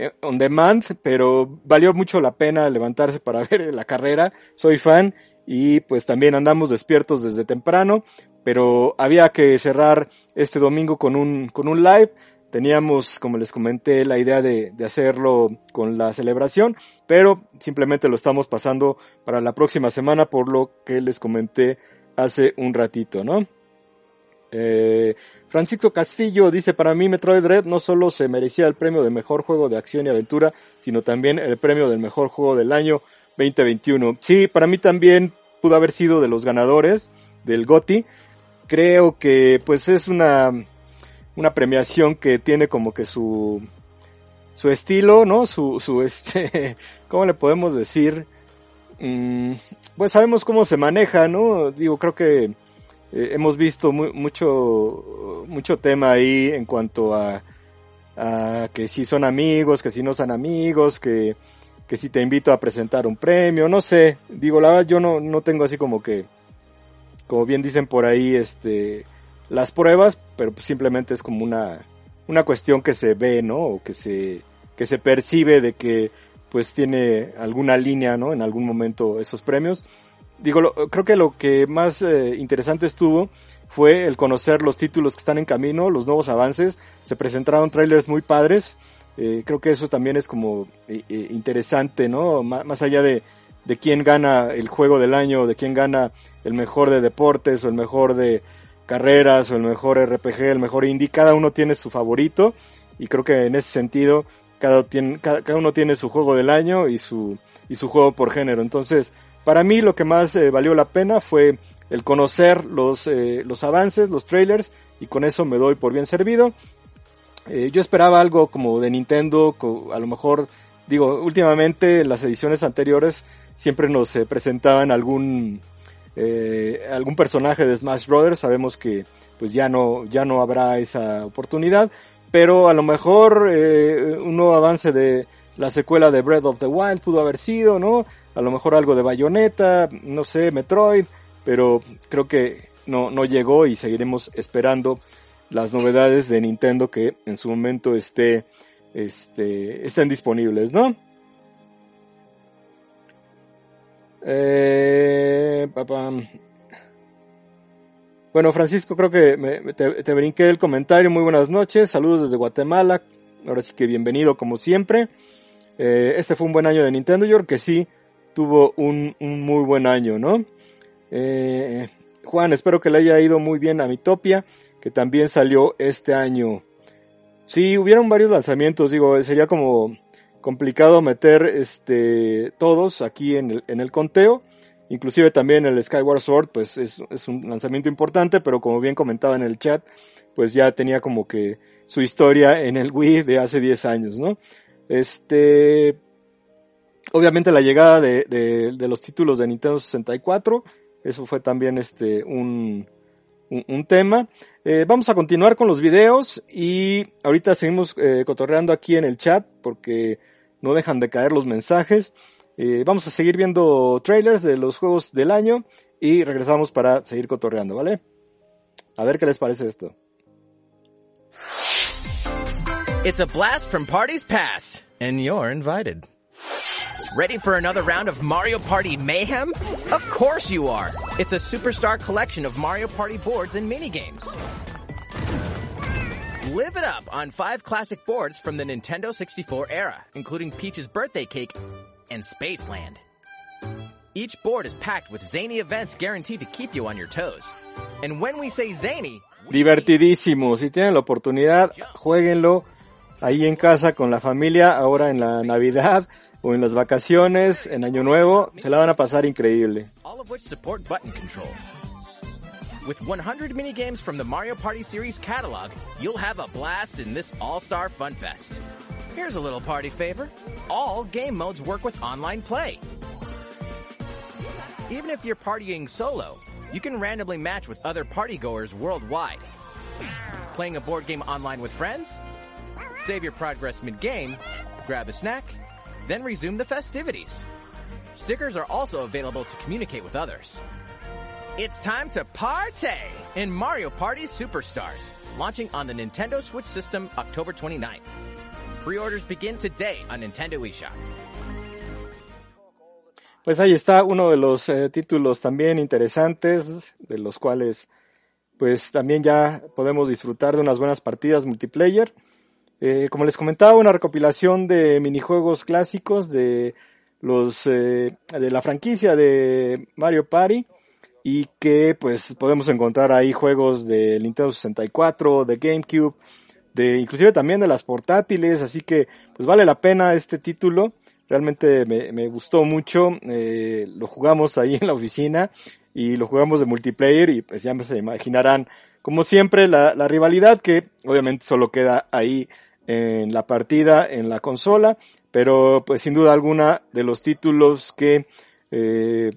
eh, on demand, pero valió mucho la pena levantarse para <laughs> ver la carrera. Soy fan y pues también andamos despiertos desde temprano, pero había que cerrar este domingo con un, con un live. Teníamos, como les comenté, la idea de, de hacerlo con la celebración, pero simplemente lo estamos pasando para la próxima semana por lo que les comenté hace un ratito, ¿no? Eh, Francisco Castillo dice, para mí Metroid Red no solo se merecía el premio de mejor juego de acción y aventura, sino también el premio del mejor juego del año 2021. Sí, para mí también pudo haber sido de los ganadores del GOTI. Creo que pues es una, una premiación que tiene como que su, su estilo, ¿no? Su, su este, <laughs> ¿cómo le podemos decir? Mm, pues sabemos cómo se maneja, ¿no? Digo, creo que eh, hemos visto mu mucho, mucho tema ahí en cuanto a, a que si son amigos, que si no son amigos, que, que si te invito a presentar un premio, no sé, digo, la verdad yo no, no tengo así como que, como bien dicen por ahí, este, las pruebas, pero pues simplemente es como una, una cuestión que se ve, ¿no? O que se, que se percibe de que pues tiene alguna línea, ¿no? En algún momento esos premios. Digo, lo, creo que lo que más eh, interesante estuvo fue el conocer los títulos que están en camino, los nuevos avances. Se presentaron trailers muy padres. Eh, creo que eso también es como eh, eh interesante, ¿no? M más allá de, de quién gana el juego del año, de quién gana el mejor de deportes o el mejor de carreras o el mejor RPG, el mejor indie, cada uno tiene su favorito y creo que en ese sentido cada, uno tiene su juego del año y su, y su juego por género. Entonces, para mí lo que más eh, valió la pena fue el conocer los, eh, los avances, los trailers y con eso me doy por bien servido. Eh, yo esperaba algo como de Nintendo, a lo mejor, digo, últimamente en las ediciones anteriores siempre nos presentaban algún, eh, algún personaje de Smash Brothers, sabemos que pues ya no, ya no habrá esa oportunidad, pero a lo mejor eh, un nuevo avance de la secuela de Breath of the Wild pudo haber sido, ¿no? A lo mejor algo de Bayonetta, no sé, Metroid, pero creo que no, no llegó y seguiremos esperando las novedades de Nintendo que en su momento esté, este, estén disponibles, ¿no? Eh, papá. Bueno, Francisco, creo que te, brinqué el comentario. Muy buenas noches. Saludos desde Guatemala. Ahora sí que bienvenido como siempre. Eh, este fue un buen año de Nintendo. Yo creo que sí tuvo un, un muy buen año, ¿no? Eh, Juan, espero que le haya ido muy bien a Mitopia que también salió este año. Sí, hubieron varios lanzamientos, digo, sería como complicado meter este todos aquí en el, en el conteo. Inclusive también el Skyward Sword, pues es, es un lanzamiento importante, pero como bien comentaba en el chat, pues ya tenía como que su historia en el Wii de hace 10 años, ¿no? Este, obviamente la llegada de, de, de los títulos de Nintendo 64, eso fue también este, un, un, tema. Eh, vamos a continuar con los videos y ahorita seguimos eh, cotorreando aquí en el chat porque no dejan de caer los mensajes. Eh, vamos a seguir viendo trailers de los juegos del año y regresamos para seguir cotorreando, ¿vale? A ver qué les parece esto. It's a blast from parties past, and you're invited. Ready for another round of Mario Party mayhem? Of course you are! It's a superstar collection of Mario Party boards and minigames. Live it up on five classic boards from the Nintendo 64 era, including Peach's birthday cake and Spaceland. Each board is packed with zany events guaranteed to keep you on your toes. And when we say zany, divertidísimo. Si tienen la oportunidad, jueguenlo ahí en casa con la familia, ahora en la Navidad o en las vacaciones, en Año Nuevo, se la van a pasar increíble. With 100 minigames from the Mario Party series catalog, you'll have a blast in this all-star fun fest. Here's a little party favor. All game modes work with online play. Even if you're partying solo, you can randomly match with other partygoers worldwide. Playing a board game online with friends? Save your progress mid-game, grab a snack, then resume the festivities. Stickers are also available to communicate with others. It's time to party in Mario Party Superstars, launching on the Nintendo Switch system October 29th. Pre-orders begin today on Nintendo eShop. Pues ahí está uno de los eh, títulos también interesantes, de los cuales pues también ya podemos disfrutar de unas buenas partidas multiplayer. Eh, como les comentaba, una recopilación de minijuegos clásicos de los eh, de la franquicia de Mario Party y que pues podemos encontrar ahí juegos de Nintendo 64, de GameCube, de inclusive también de las portátiles, así que pues vale la pena este título. Realmente me, me gustó mucho, eh, lo jugamos ahí en la oficina y lo jugamos de multiplayer y pues ya se imaginarán, como siempre, la, la rivalidad que obviamente solo queda ahí en la partida, en la consola, pero pues sin duda alguna de los títulos que eh,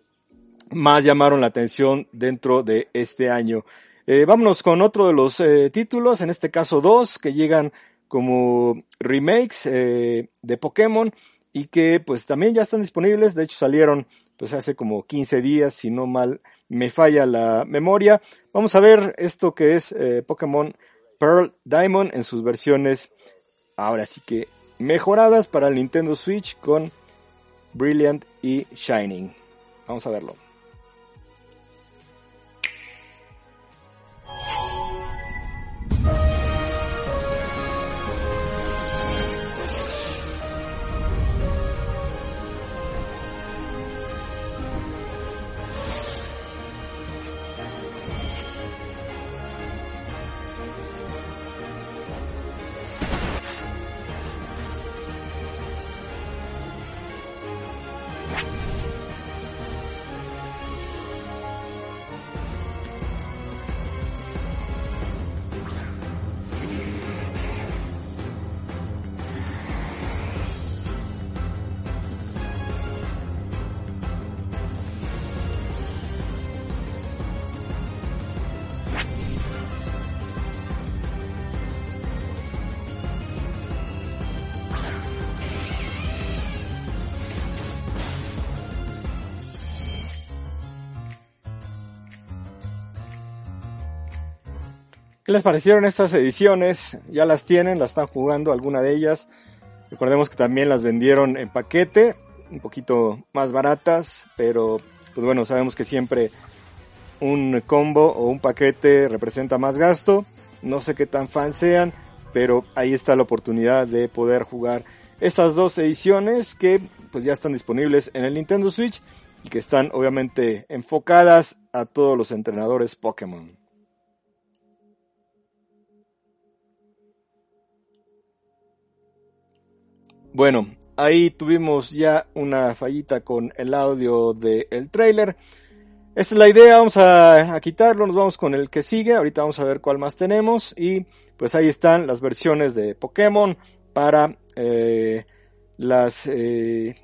más llamaron la atención dentro de este año. Eh, vámonos con otro de los eh, títulos, en este caso dos, que llegan como remakes eh, de Pokémon y que pues también ya están disponibles, de hecho salieron pues hace como 15 días, si no mal me falla la memoria. Vamos a ver esto que es eh, Pokémon Pearl Diamond en sus versiones ahora sí que mejoradas para el Nintendo Switch con Brilliant y Shining. Vamos a verlo. Les parecieron estas ediciones? Ya las tienen, las están jugando, alguna de ellas. Recordemos que también las vendieron en paquete, un poquito más baratas, pero pues bueno, sabemos que siempre un combo o un paquete representa más gasto. No sé qué tan fan sean, pero ahí está la oportunidad de poder jugar estas dos ediciones que pues ya están disponibles en el Nintendo Switch y que están obviamente enfocadas a todos los entrenadores Pokémon. Bueno, ahí tuvimos ya una fallita con el audio del trailer. Esa es la idea, vamos a, a, quitarlo, nos vamos con el que sigue, ahorita vamos a ver cuál más tenemos y pues ahí están las versiones de Pokémon para eh, las eh,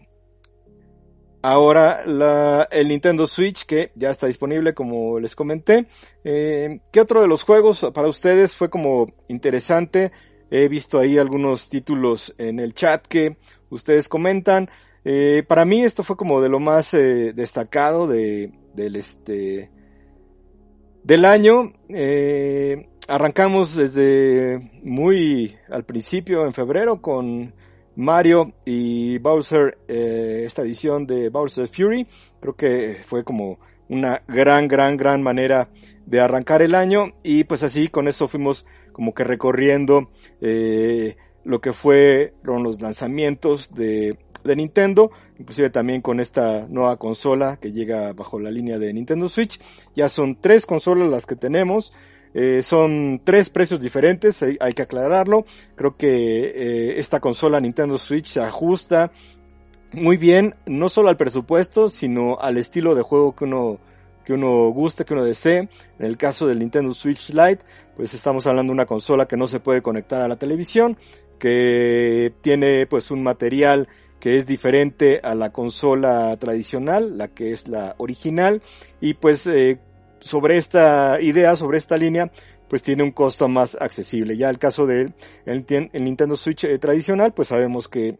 ahora la, el Nintendo Switch que ya está disponible como les comenté. Eh, ¿Qué otro de los juegos para ustedes fue como interesante? He visto ahí algunos títulos en el chat que ustedes comentan. Eh, para mí esto fue como de lo más eh, destacado de, del este del año. Eh, arrancamos desde muy al principio en febrero con Mario y Bowser, esta edición de Bowser Fury. Creo que fue como una gran, gran, gran manera de arrancar el año y pues así con eso fuimos como que recorriendo eh, lo que fueron los lanzamientos de, de Nintendo, inclusive también con esta nueva consola que llega bajo la línea de Nintendo Switch. Ya son tres consolas las que tenemos. Eh, son tres precios diferentes, hay, que aclararlo. Creo que eh, esta consola Nintendo Switch se ajusta muy bien, no solo al presupuesto, sino al estilo de juego que uno que uno guste, que uno desee. En el caso del Nintendo Switch Lite, pues estamos hablando de una consola que no se puede conectar a la televisión, que tiene pues un material que es diferente a la consola tradicional, la que es la original, y pues eh, sobre esta idea, sobre esta línea, pues tiene un costo más accesible. Ya el caso del el, Nintendo Switch eh, tradicional, pues sabemos que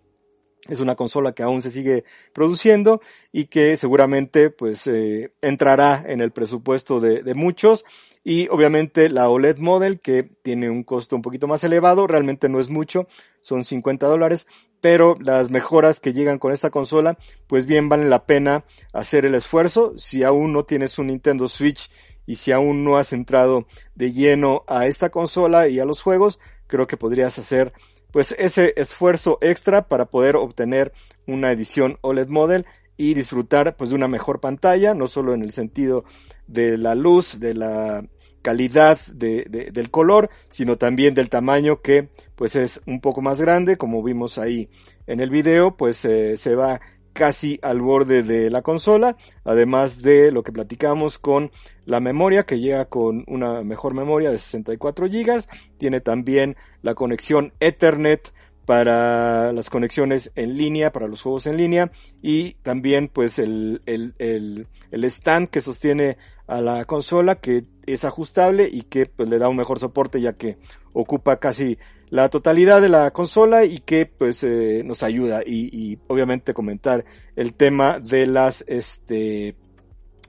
es una consola que aún se sigue produciendo y que seguramente pues eh, entrará en el presupuesto de, de, muchos y obviamente la OLED Model que tiene un costo un poquito más elevado, realmente no es mucho, son 50 dólares, pero las mejoras que llegan con esta consola pues bien valen la pena hacer el esfuerzo. Si aún no tienes un Nintendo Switch y si aún no has entrado de lleno a esta consola y a los juegos, creo que podrías hacer pues ese esfuerzo extra para poder obtener una edición OLED model y disfrutar pues de una mejor pantalla, no solo en el sentido de la luz, de la calidad de, del color, sino también del tamaño que pues es un poco más grande, como vimos ahí en el video, pues eh, se va casi al borde de la consola, además de lo que platicamos con la memoria que llega con una mejor memoria de 64 GB, tiene también la conexión Ethernet para las conexiones en línea, para los juegos en línea y también pues el, el, el, el stand que sostiene a la consola que es ajustable y que pues le da un mejor soporte ya que ocupa casi la totalidad de la consola y que pues eh, nos ayuda. Y, y, obviamente comentar el tema de las este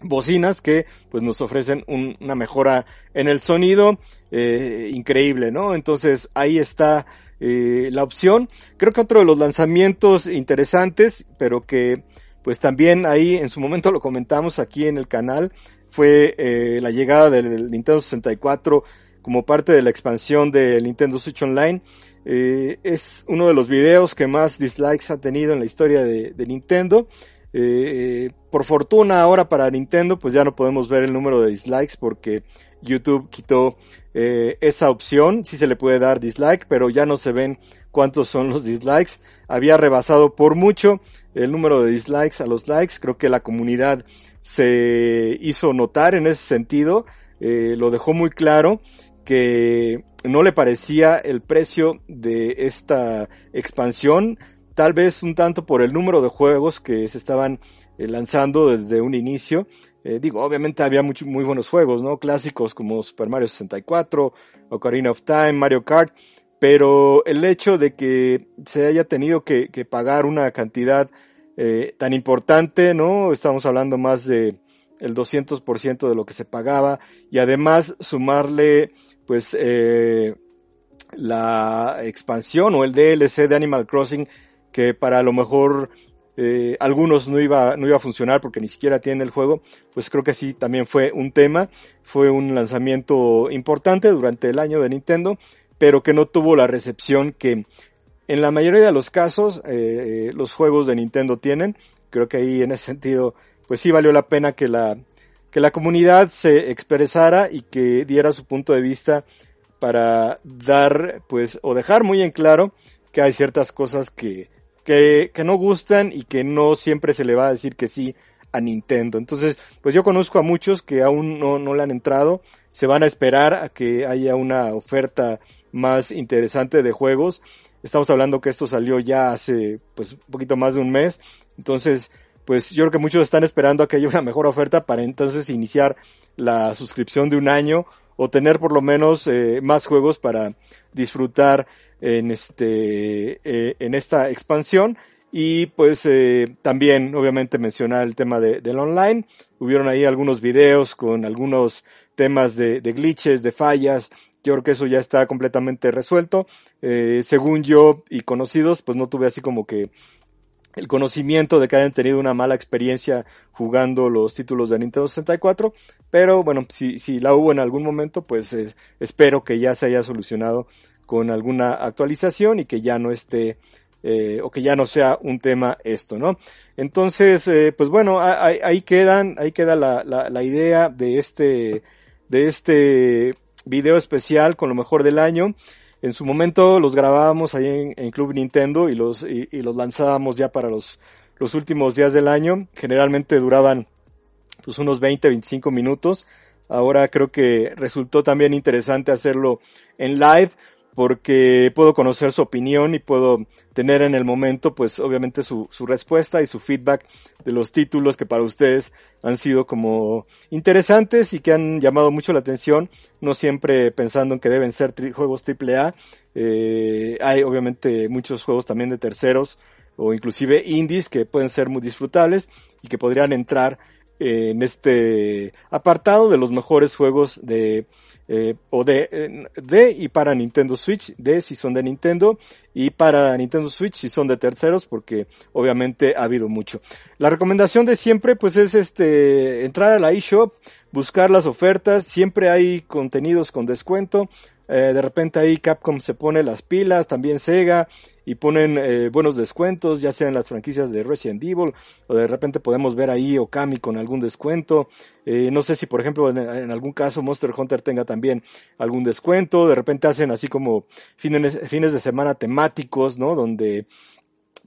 bocinas que pues nos ofrecen un, una mejora en el sonido eh, increíble no entonces ahí está eh, la opción creo que otro de los lanzamientos interesantes pero que pues también ahí en su momento lo comentamos aquí en el canal fue eh, la llegada del Nintendo 64 como parte de la expansión del Nintendo Switch Online. Eh, es uno de los videos que más dislikes ha tenido en la historia de, Nintendo. Eh, por fortuna ahora para Nintendo pues ya no podemos ver el número de dislikes porque YouTube quitó eh, esa opción. Sí se le puede dar dislike, pero ya no se ven cuántos son los dislikes. Había rebasado por mucho el número de dislikes a los likes. Creo que la comunidad se hizo notar en ese sentido. Eh, lo dejó muy claro que no le parecía el precio de esta expansión, tal vez un tanto por el número de juegos que se estaban eh, lanzando desde un inicio. Eh, digo, obviamente había muy, muy buenos juegos, ¿no? Clásicos como Super Mario 64, Ocarina of Time, Mario Kart, pero el hecho de que se haya tenido que, que pagar una cantidad eh, tan importante, ¿no? Estamos hablando más de el 200% de lo que se pagaba y además sumarle pues eh, la expansión o el DLC de Animal Crossing que para lo mejor eh, algunos no iba, no iba a funcionar porque ni siquiera tienen el juego, pues creo que sí también fue un tema, fue un lanzamiento importante durante el año de Nintendo, pero que no tuvo la recepción que en la mayoría de los casos eh, los juegos de Nintendo tienen. Creo que ahí en ese sentido, pues sí valió la pena que la que la comunidad se expresara y que diera su punto de vista para dar, pues, o dejar muy en claro que hay ciertas cosas que, que, que no gustan y que no siempre se le va a decir que sí a Nintendo. Entonces, pues yo conozco a muchos que aún no, no le han entrado, se van a esperar a que haya una oferta más interesante de juegos. Estamos hablando que esto salió ya hace pues un poquito más de un mes. Entonces, pues yo creo que muchos están esperando a que haya una mejor oferta para entonces iniciar la suscripción de un año o tener por lo menos eh, más juegos para disfrutar en este eh, en esta expansión. Y pues eh, también obviamente mencionar el tema de, del online. Hubieron ahí algunos videos con algunos temas de, de glitches de fallas. Yo creo que eso ya está completamente resuelto. Según yo y conocidos pues no tuve así como que el conocimiento de que hayan tenido una mala experiencia jugando los títulos de Nintendo 64, pero bueno, si, si la hubo en algún momento, pues eh, espero que ya se haya solucionado con alguna actualización y que ya no esté eh, o que ya no sea un tema esto, ¿no? Entonces, eh, pues bueno, ahí, ahí, quedan, ahí queda la, la, la idea de este, de este video especial con lo mejor del año. En su momento los grabábamos ahí en, Club Nintendo y los, y, los lanzábamos ya para los, los últimos días del año. Generalmente duraban pues unos 20, 25 minutos. Ahora creo que resultó también interesante hacerlo en live porque puedo conocer su opinión y puedo tener en el momento, pues obviamente su, su respuesta y su feedback de los títulos que para ustedes han sido como interesantes y que han llamado mucho la atención, no siempre pensando en que deben ser juegos AAA. Eh, hay obviamente muchos juegos también de terceros o inclusive indies que pueden ser muy disfrutables y que podrían entrar en este apartado de los mejores juegos de eh, o de, de y para Nintendo Switch, de si son de Nintendo y para Nintendo Switch si son de terceros porque obviamente ha habido mucho. La recomendación de siempre pues es este entrar a la eShop, buscar las ofertas, siempre hay contenidos con descuento, eh, de repente ahí Capcom se pone las pilas, también Sega, y ponen eh, buenos descuentos, ya sean las franquicias de Resident Evil, o de repente podemos ver ahí Okami con algún descuento. Eh, no sé si, por ejemplo, en, algún caso Monster Hunter tenga también algún descuento. De repente hacen así como fines, fines de semana temáticos, ¿no? Donde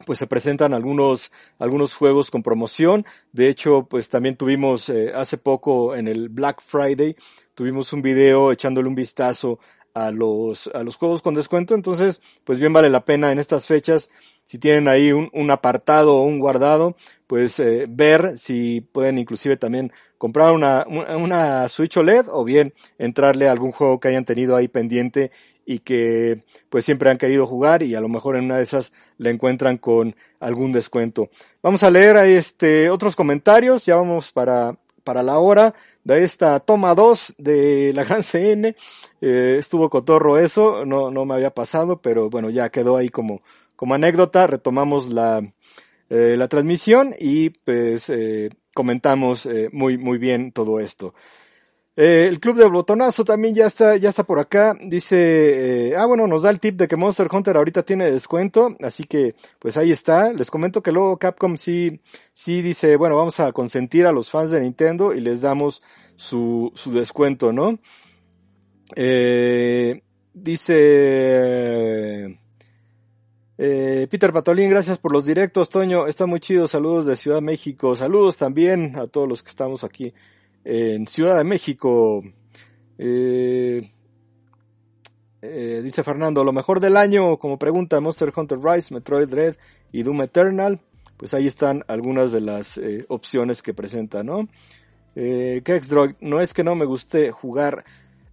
pues se presentan algunos algunos juegos con promoción. De hecho, pues también tuvimos hace poco en el Black Friday tuvimos un video echándole un vistazo a los, a los juegos con descuento. Entonces, pues bien vale la pena en estas fechas, si tienen ahí un, un apartado o un guardado, pues eh, ver si pueden inclusive también comprar una, una Switch OLED o bien entrarle a algún juego que hayan tenido ahí pendiente y que pues siempre han querido jugar y a lo mejor en una de esas le encuentran con algún descuento. Vamos a leer ahí este otros comentarios, ya vamos para para la hora de esta toma 2 de la <laughs> Gran CN. Eh, estuvo cotorro eso, no, no me había pasado, pero bueno, ya quedó ahí como, como anécdota. Retomamos la, eh, la transmisión y pues eh, comentamos eh, muy, muy bien todo esto. Eh, el club de botonazo también ya está, ya está por acá. Dice, eh, ah bueno, nos da el tip de que Monster Hunter ahorita tiene descuento, así que pues ahí está. Les comento que luego Capcom sí, sí dice, bueno, vamos a consentir a los fans de Nintendo y les damos su, su descuento, ¿no? Eh, dice, eh, Peter Patolín, gracias por los directos, Toño, está muy chido, saludos de Ciudad México, saludos también a todos los que estamos aquí en Ciudad de México. Eh, eh, dice Fernando, lo mejor del año, como pregunta Monster Hunter Rise, Metroid Dread y Doom Eternal. Pues ahí están algunas de las eh, opciones que presenta, ¿no? Eh, Kexdrog, no es que no me guste jugar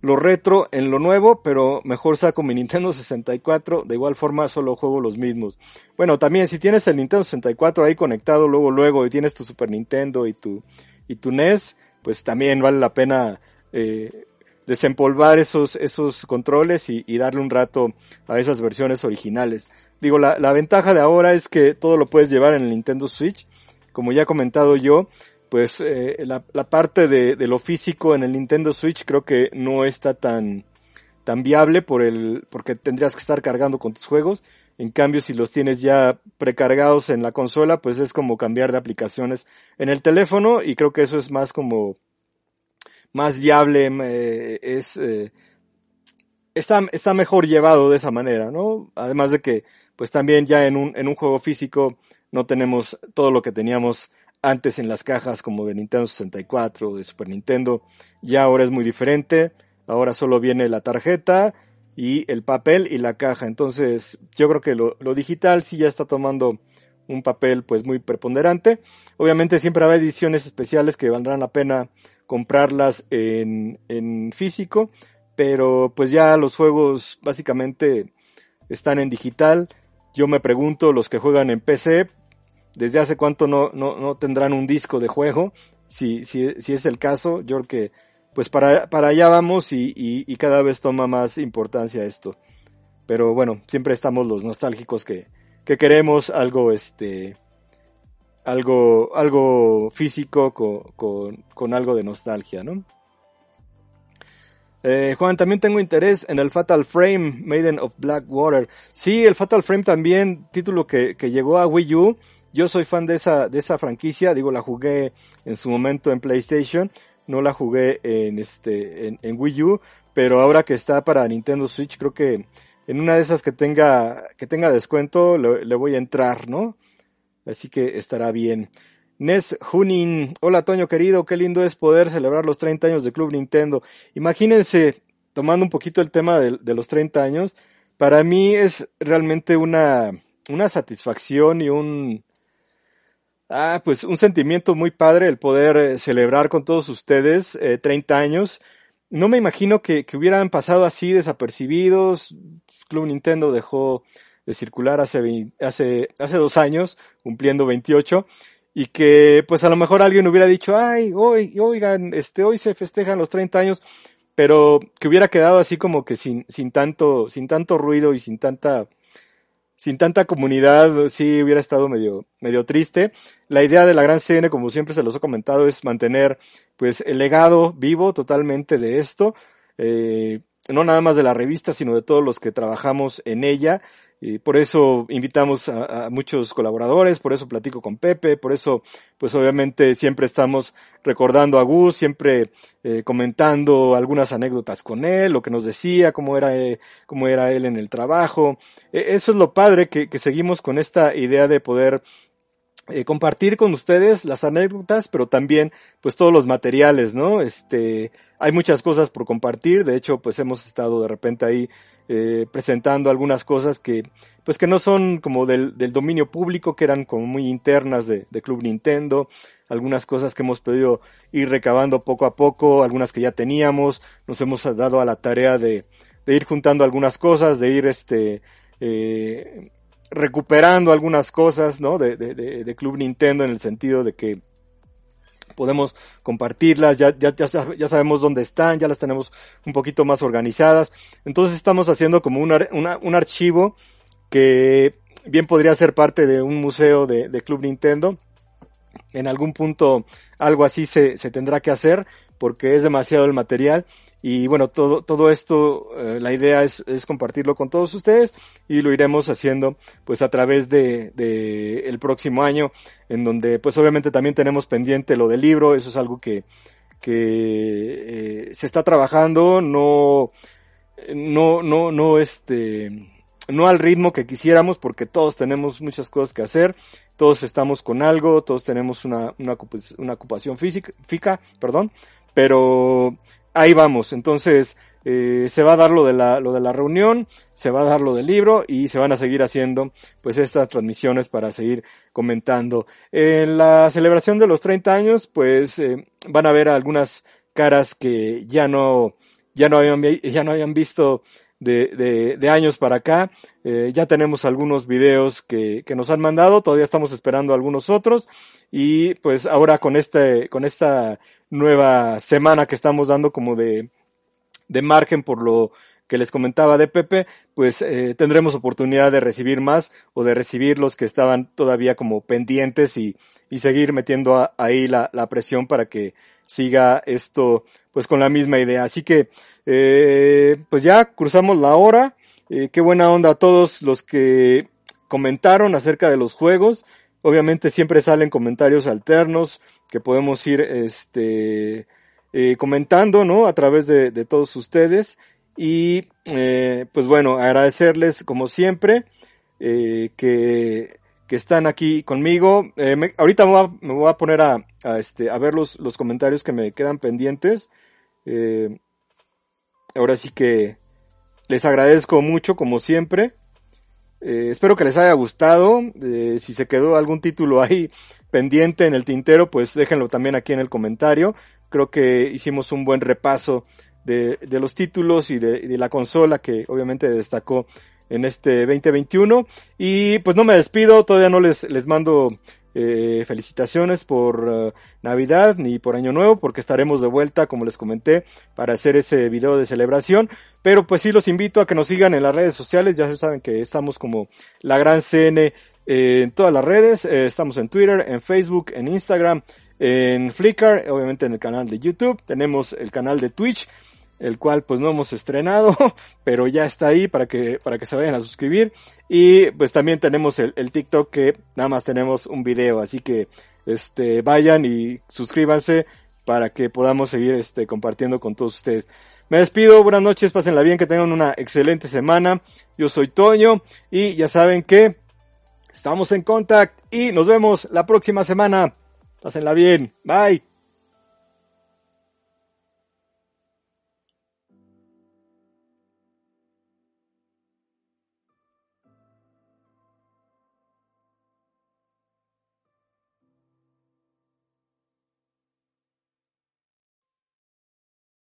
lo retro en lo nuevo, pero mejor saco mi Nintendo 64, de igual forma solo juego los mismos. Bueno, también si tienes el Nintendo 64 ahí conectado luego luego y tienes tu Super Nintendo y tu y tu NES, pues también vale la pena eh, desempolvar esos, esos controles y, darle un rato a esas versiones originales. Digo, la, la ventaja de ahora es que todo lo puedes llevar en el Nintendo Switch. Como ya he comentado yo, pues eh, la, la, parte de, de, lo físico en el Nintendo Switch creo que no está tan, tan viable por el, porque tendrías que estar cargando con tus juegos. En cambio, si los tienes ya precargados en la consola, pues es como cambiar de aplicaciones en el teléfono y creo que eso es más como más viable, eh, es eh, está, está mejor llevado de esa manera, ¿no? Además de que, pues también ya en un, en un juego físico no tenemos todo lo que teníamos antes en las cajas como de Nintendo 64 o de Super Nintendo. Ya ahora es muy diferente. Ahora solo viene la tarjeta y el papel y la caja. Entonces, yo creo que lo, digital sí ya está tomando un papel pues muy preponderante. Obviamente siempre habrá ediciones especiales que valdrán la pena comprarlas en, en físico, pero pues ya los juegos básicamente están en digital. Yo me pregunto, los que juegan en PC, desde hace cuánto no, no, no tendrán un disco de juego. Si, si, si es el caso, yo creo que pues para, para allá vamos y, y, y, cada vez toma más importancia esto. Pero bueno, siempre estamos los nostálgicos que, que queremos algo, este, algo, algo físico con, con, con algo de nostalgia, ¿no? Eh, Juan, también tengo interés en el Fatal Frame, Maiden of Blackwater. Sí, el Fatal Frame también, título que, que llegó a Wii U. Yo soy fan de esa, de esa franquicia, digo, la jugué en su momento en PlayStation no la jugué en este, en, Wii U, pero ahora que está para Nintendo Switch, creo que en una de esas que tenga, que tenga descuento, le, voy a entrar, ¿no? Así que estará bien. Nes Hunin, hola Toño querido, qué lindo es poder celebrar los 30 años de Club Nintendo. Imagínense, tomando un poquito el tema de, de los 30 años, para mí es realmente una, una satisfacción y un, ah, pues un sentimiento muy padre el poder eh, celebrar con todos ustedes eh, 30 años. No me imagino que, que hubieran pasado así desapercibidos. Club Nintendo dejó de circular hace, hace, hace dos años, cumpliendo 28 y que pues a lo mejor alguien hubiera dicho, ay, hoy, oigan, este, hoy se festejan los 30 años, pero que hubiera quedado así como que sin, sin tanto, sin tanto ruido y sin tanta, sin tanta comunidad, sí hubiera estado medio, medio triste. La idea de la gran CN, como siempre se los he comentado, es mantener pues el legado vivo totalmente de esto, eh, no nada más de la revista, sino de todos los que trabajamos en ella, y por eso invitamos a, muchos colaboradores, por eso platico con Pepe, por eso, pues obviamente siempre estamos recordando a Gus, siempre eh, comentando algunas anécdotas con él, lo que nos decía, cómo era, eh, cómo era él en el trabajo. E, eso es lo padre que, que seguimos con esta idea de poder eh, compartir con ustedes las anécdotas, pero también pues todos los materiales, ¿no? Este, hay muchas cosas por compartir, de hecho pues hemos estado de repente ahí eh, presentando algunas cosas que, pues que no son como del, del dominio público, que eran como muy internas de, de, Club Nintendo, algunas cosas que hemos podido ir recabando poco a poco, algunas que ya teníamos, nos hemos dado a la tarea de, de ir juntando algunas cosas, de ir este, eh, recuperando algunas cosas, ¿no? De, de, de, Club Nintendo en el sentido de que podemos compartirlas, ya, ya, ya, ya, sabemos dónde están, ya las tenemos un poquito más organizadas. Entonces estamos haciendo como una, una, un archivo que bien podría ser parte de un museo de, de Club Nintendo. En algún punto algo así se, se tendrá que hacer porque es demasiado el material y bueno, todo, todo esto, eh, la idea es, es, compartirlo con todos ustedes y lo iremos haciendo pues a través de, de el próximo año, en donde pues obviamente también tenemos pendiente lo del libro, eso es algo que, que eh, se está trabajando, no, no, no, no este, no al ritmo que quisiéramos porque todos tenemos muchas cosas que hacer, todos estamos con algo, todos tenemos una, una, ocupación física, física, perdón, pero ahí vamos. Entonces, eh, se va a dar lo de la, lo de la reunión, se va a dar lo del libro y se van a seguir haciendo pues estas transmisiones para seguir comentando. En la celebración de los 30 años, pues eh, van a ver algunas caras que ya no, ya no habían, ya no habían visto de, de, de años para acá. Eh, ya tenemos algunos videos que, que nos han mandado, todavía estamos esperando algunos otros y pues ahora con este, con esta nueva semana que estamos dando como de, de margen por lo que les comentaba de Pepe, pues eh, tendremos oportunidad de recibir más o de recibir los que estaban todavía como pendientes y, y seguir metiendo ahí la, la, presión para que siga esto pues con la misma idea. Así que eh, pues ya cruzamos la hora. Eh, qué buena onda a todos los que comentaron acerca de los juegos. Obviamente siempre salen comentarios alternos que podemos ir este, eh, comentando, ¿no? A través de, de todos ustedes. Y eh, pues bueno, agradecerles como siempre eh, que, que están aquí conmigo. Eh, ahorita me voy, a, poner a, este, a ver los, los comentarios que me quedan pendientes. Eh, ahora sí que les agradezco mucho como siempre. Eh, espero que les haya gustado. Si se quedó algún título ahí <laughs> pendiente en el tintero, pues déjenlo también aquí en el comentario. Creo que hicimos un buen repaso de, de los títulos y de, la consola que obviamente destacó en este 2021. Y pues no me despido, todavía no les, les mando eh, felicitaciones por uh, Navidad ni por Año Nuevo, porque estaremos de vuelta, como les comenté, para hacer ese video de celebración. Pero pues sí los invito a que nos sigan en las redes sociales, ya saben que estamos como la Gran CN eh, en todas las redes, eh, estamos en Twitter, en Facebook, en Instagram, en Flickr, obviamente en el canal de YouTube, tenemos el canal de Twitch, el cual pues no hemos estrenado, <laughs> pero ya está ahí para que, para que se vayan a suscribir. Y pues también tenemos el, el TikTok que nada más tenemos un video, así que este vayan y suscríbanse para que podamos seguir este compartiendo con todos ustedes. Me despido, buenas noches, pásenla bien, que tengan una excelente semana. Yo soy Toño y ya saben que estamos en contact y nos vemos la próxima semana. Pásenla bien, bye.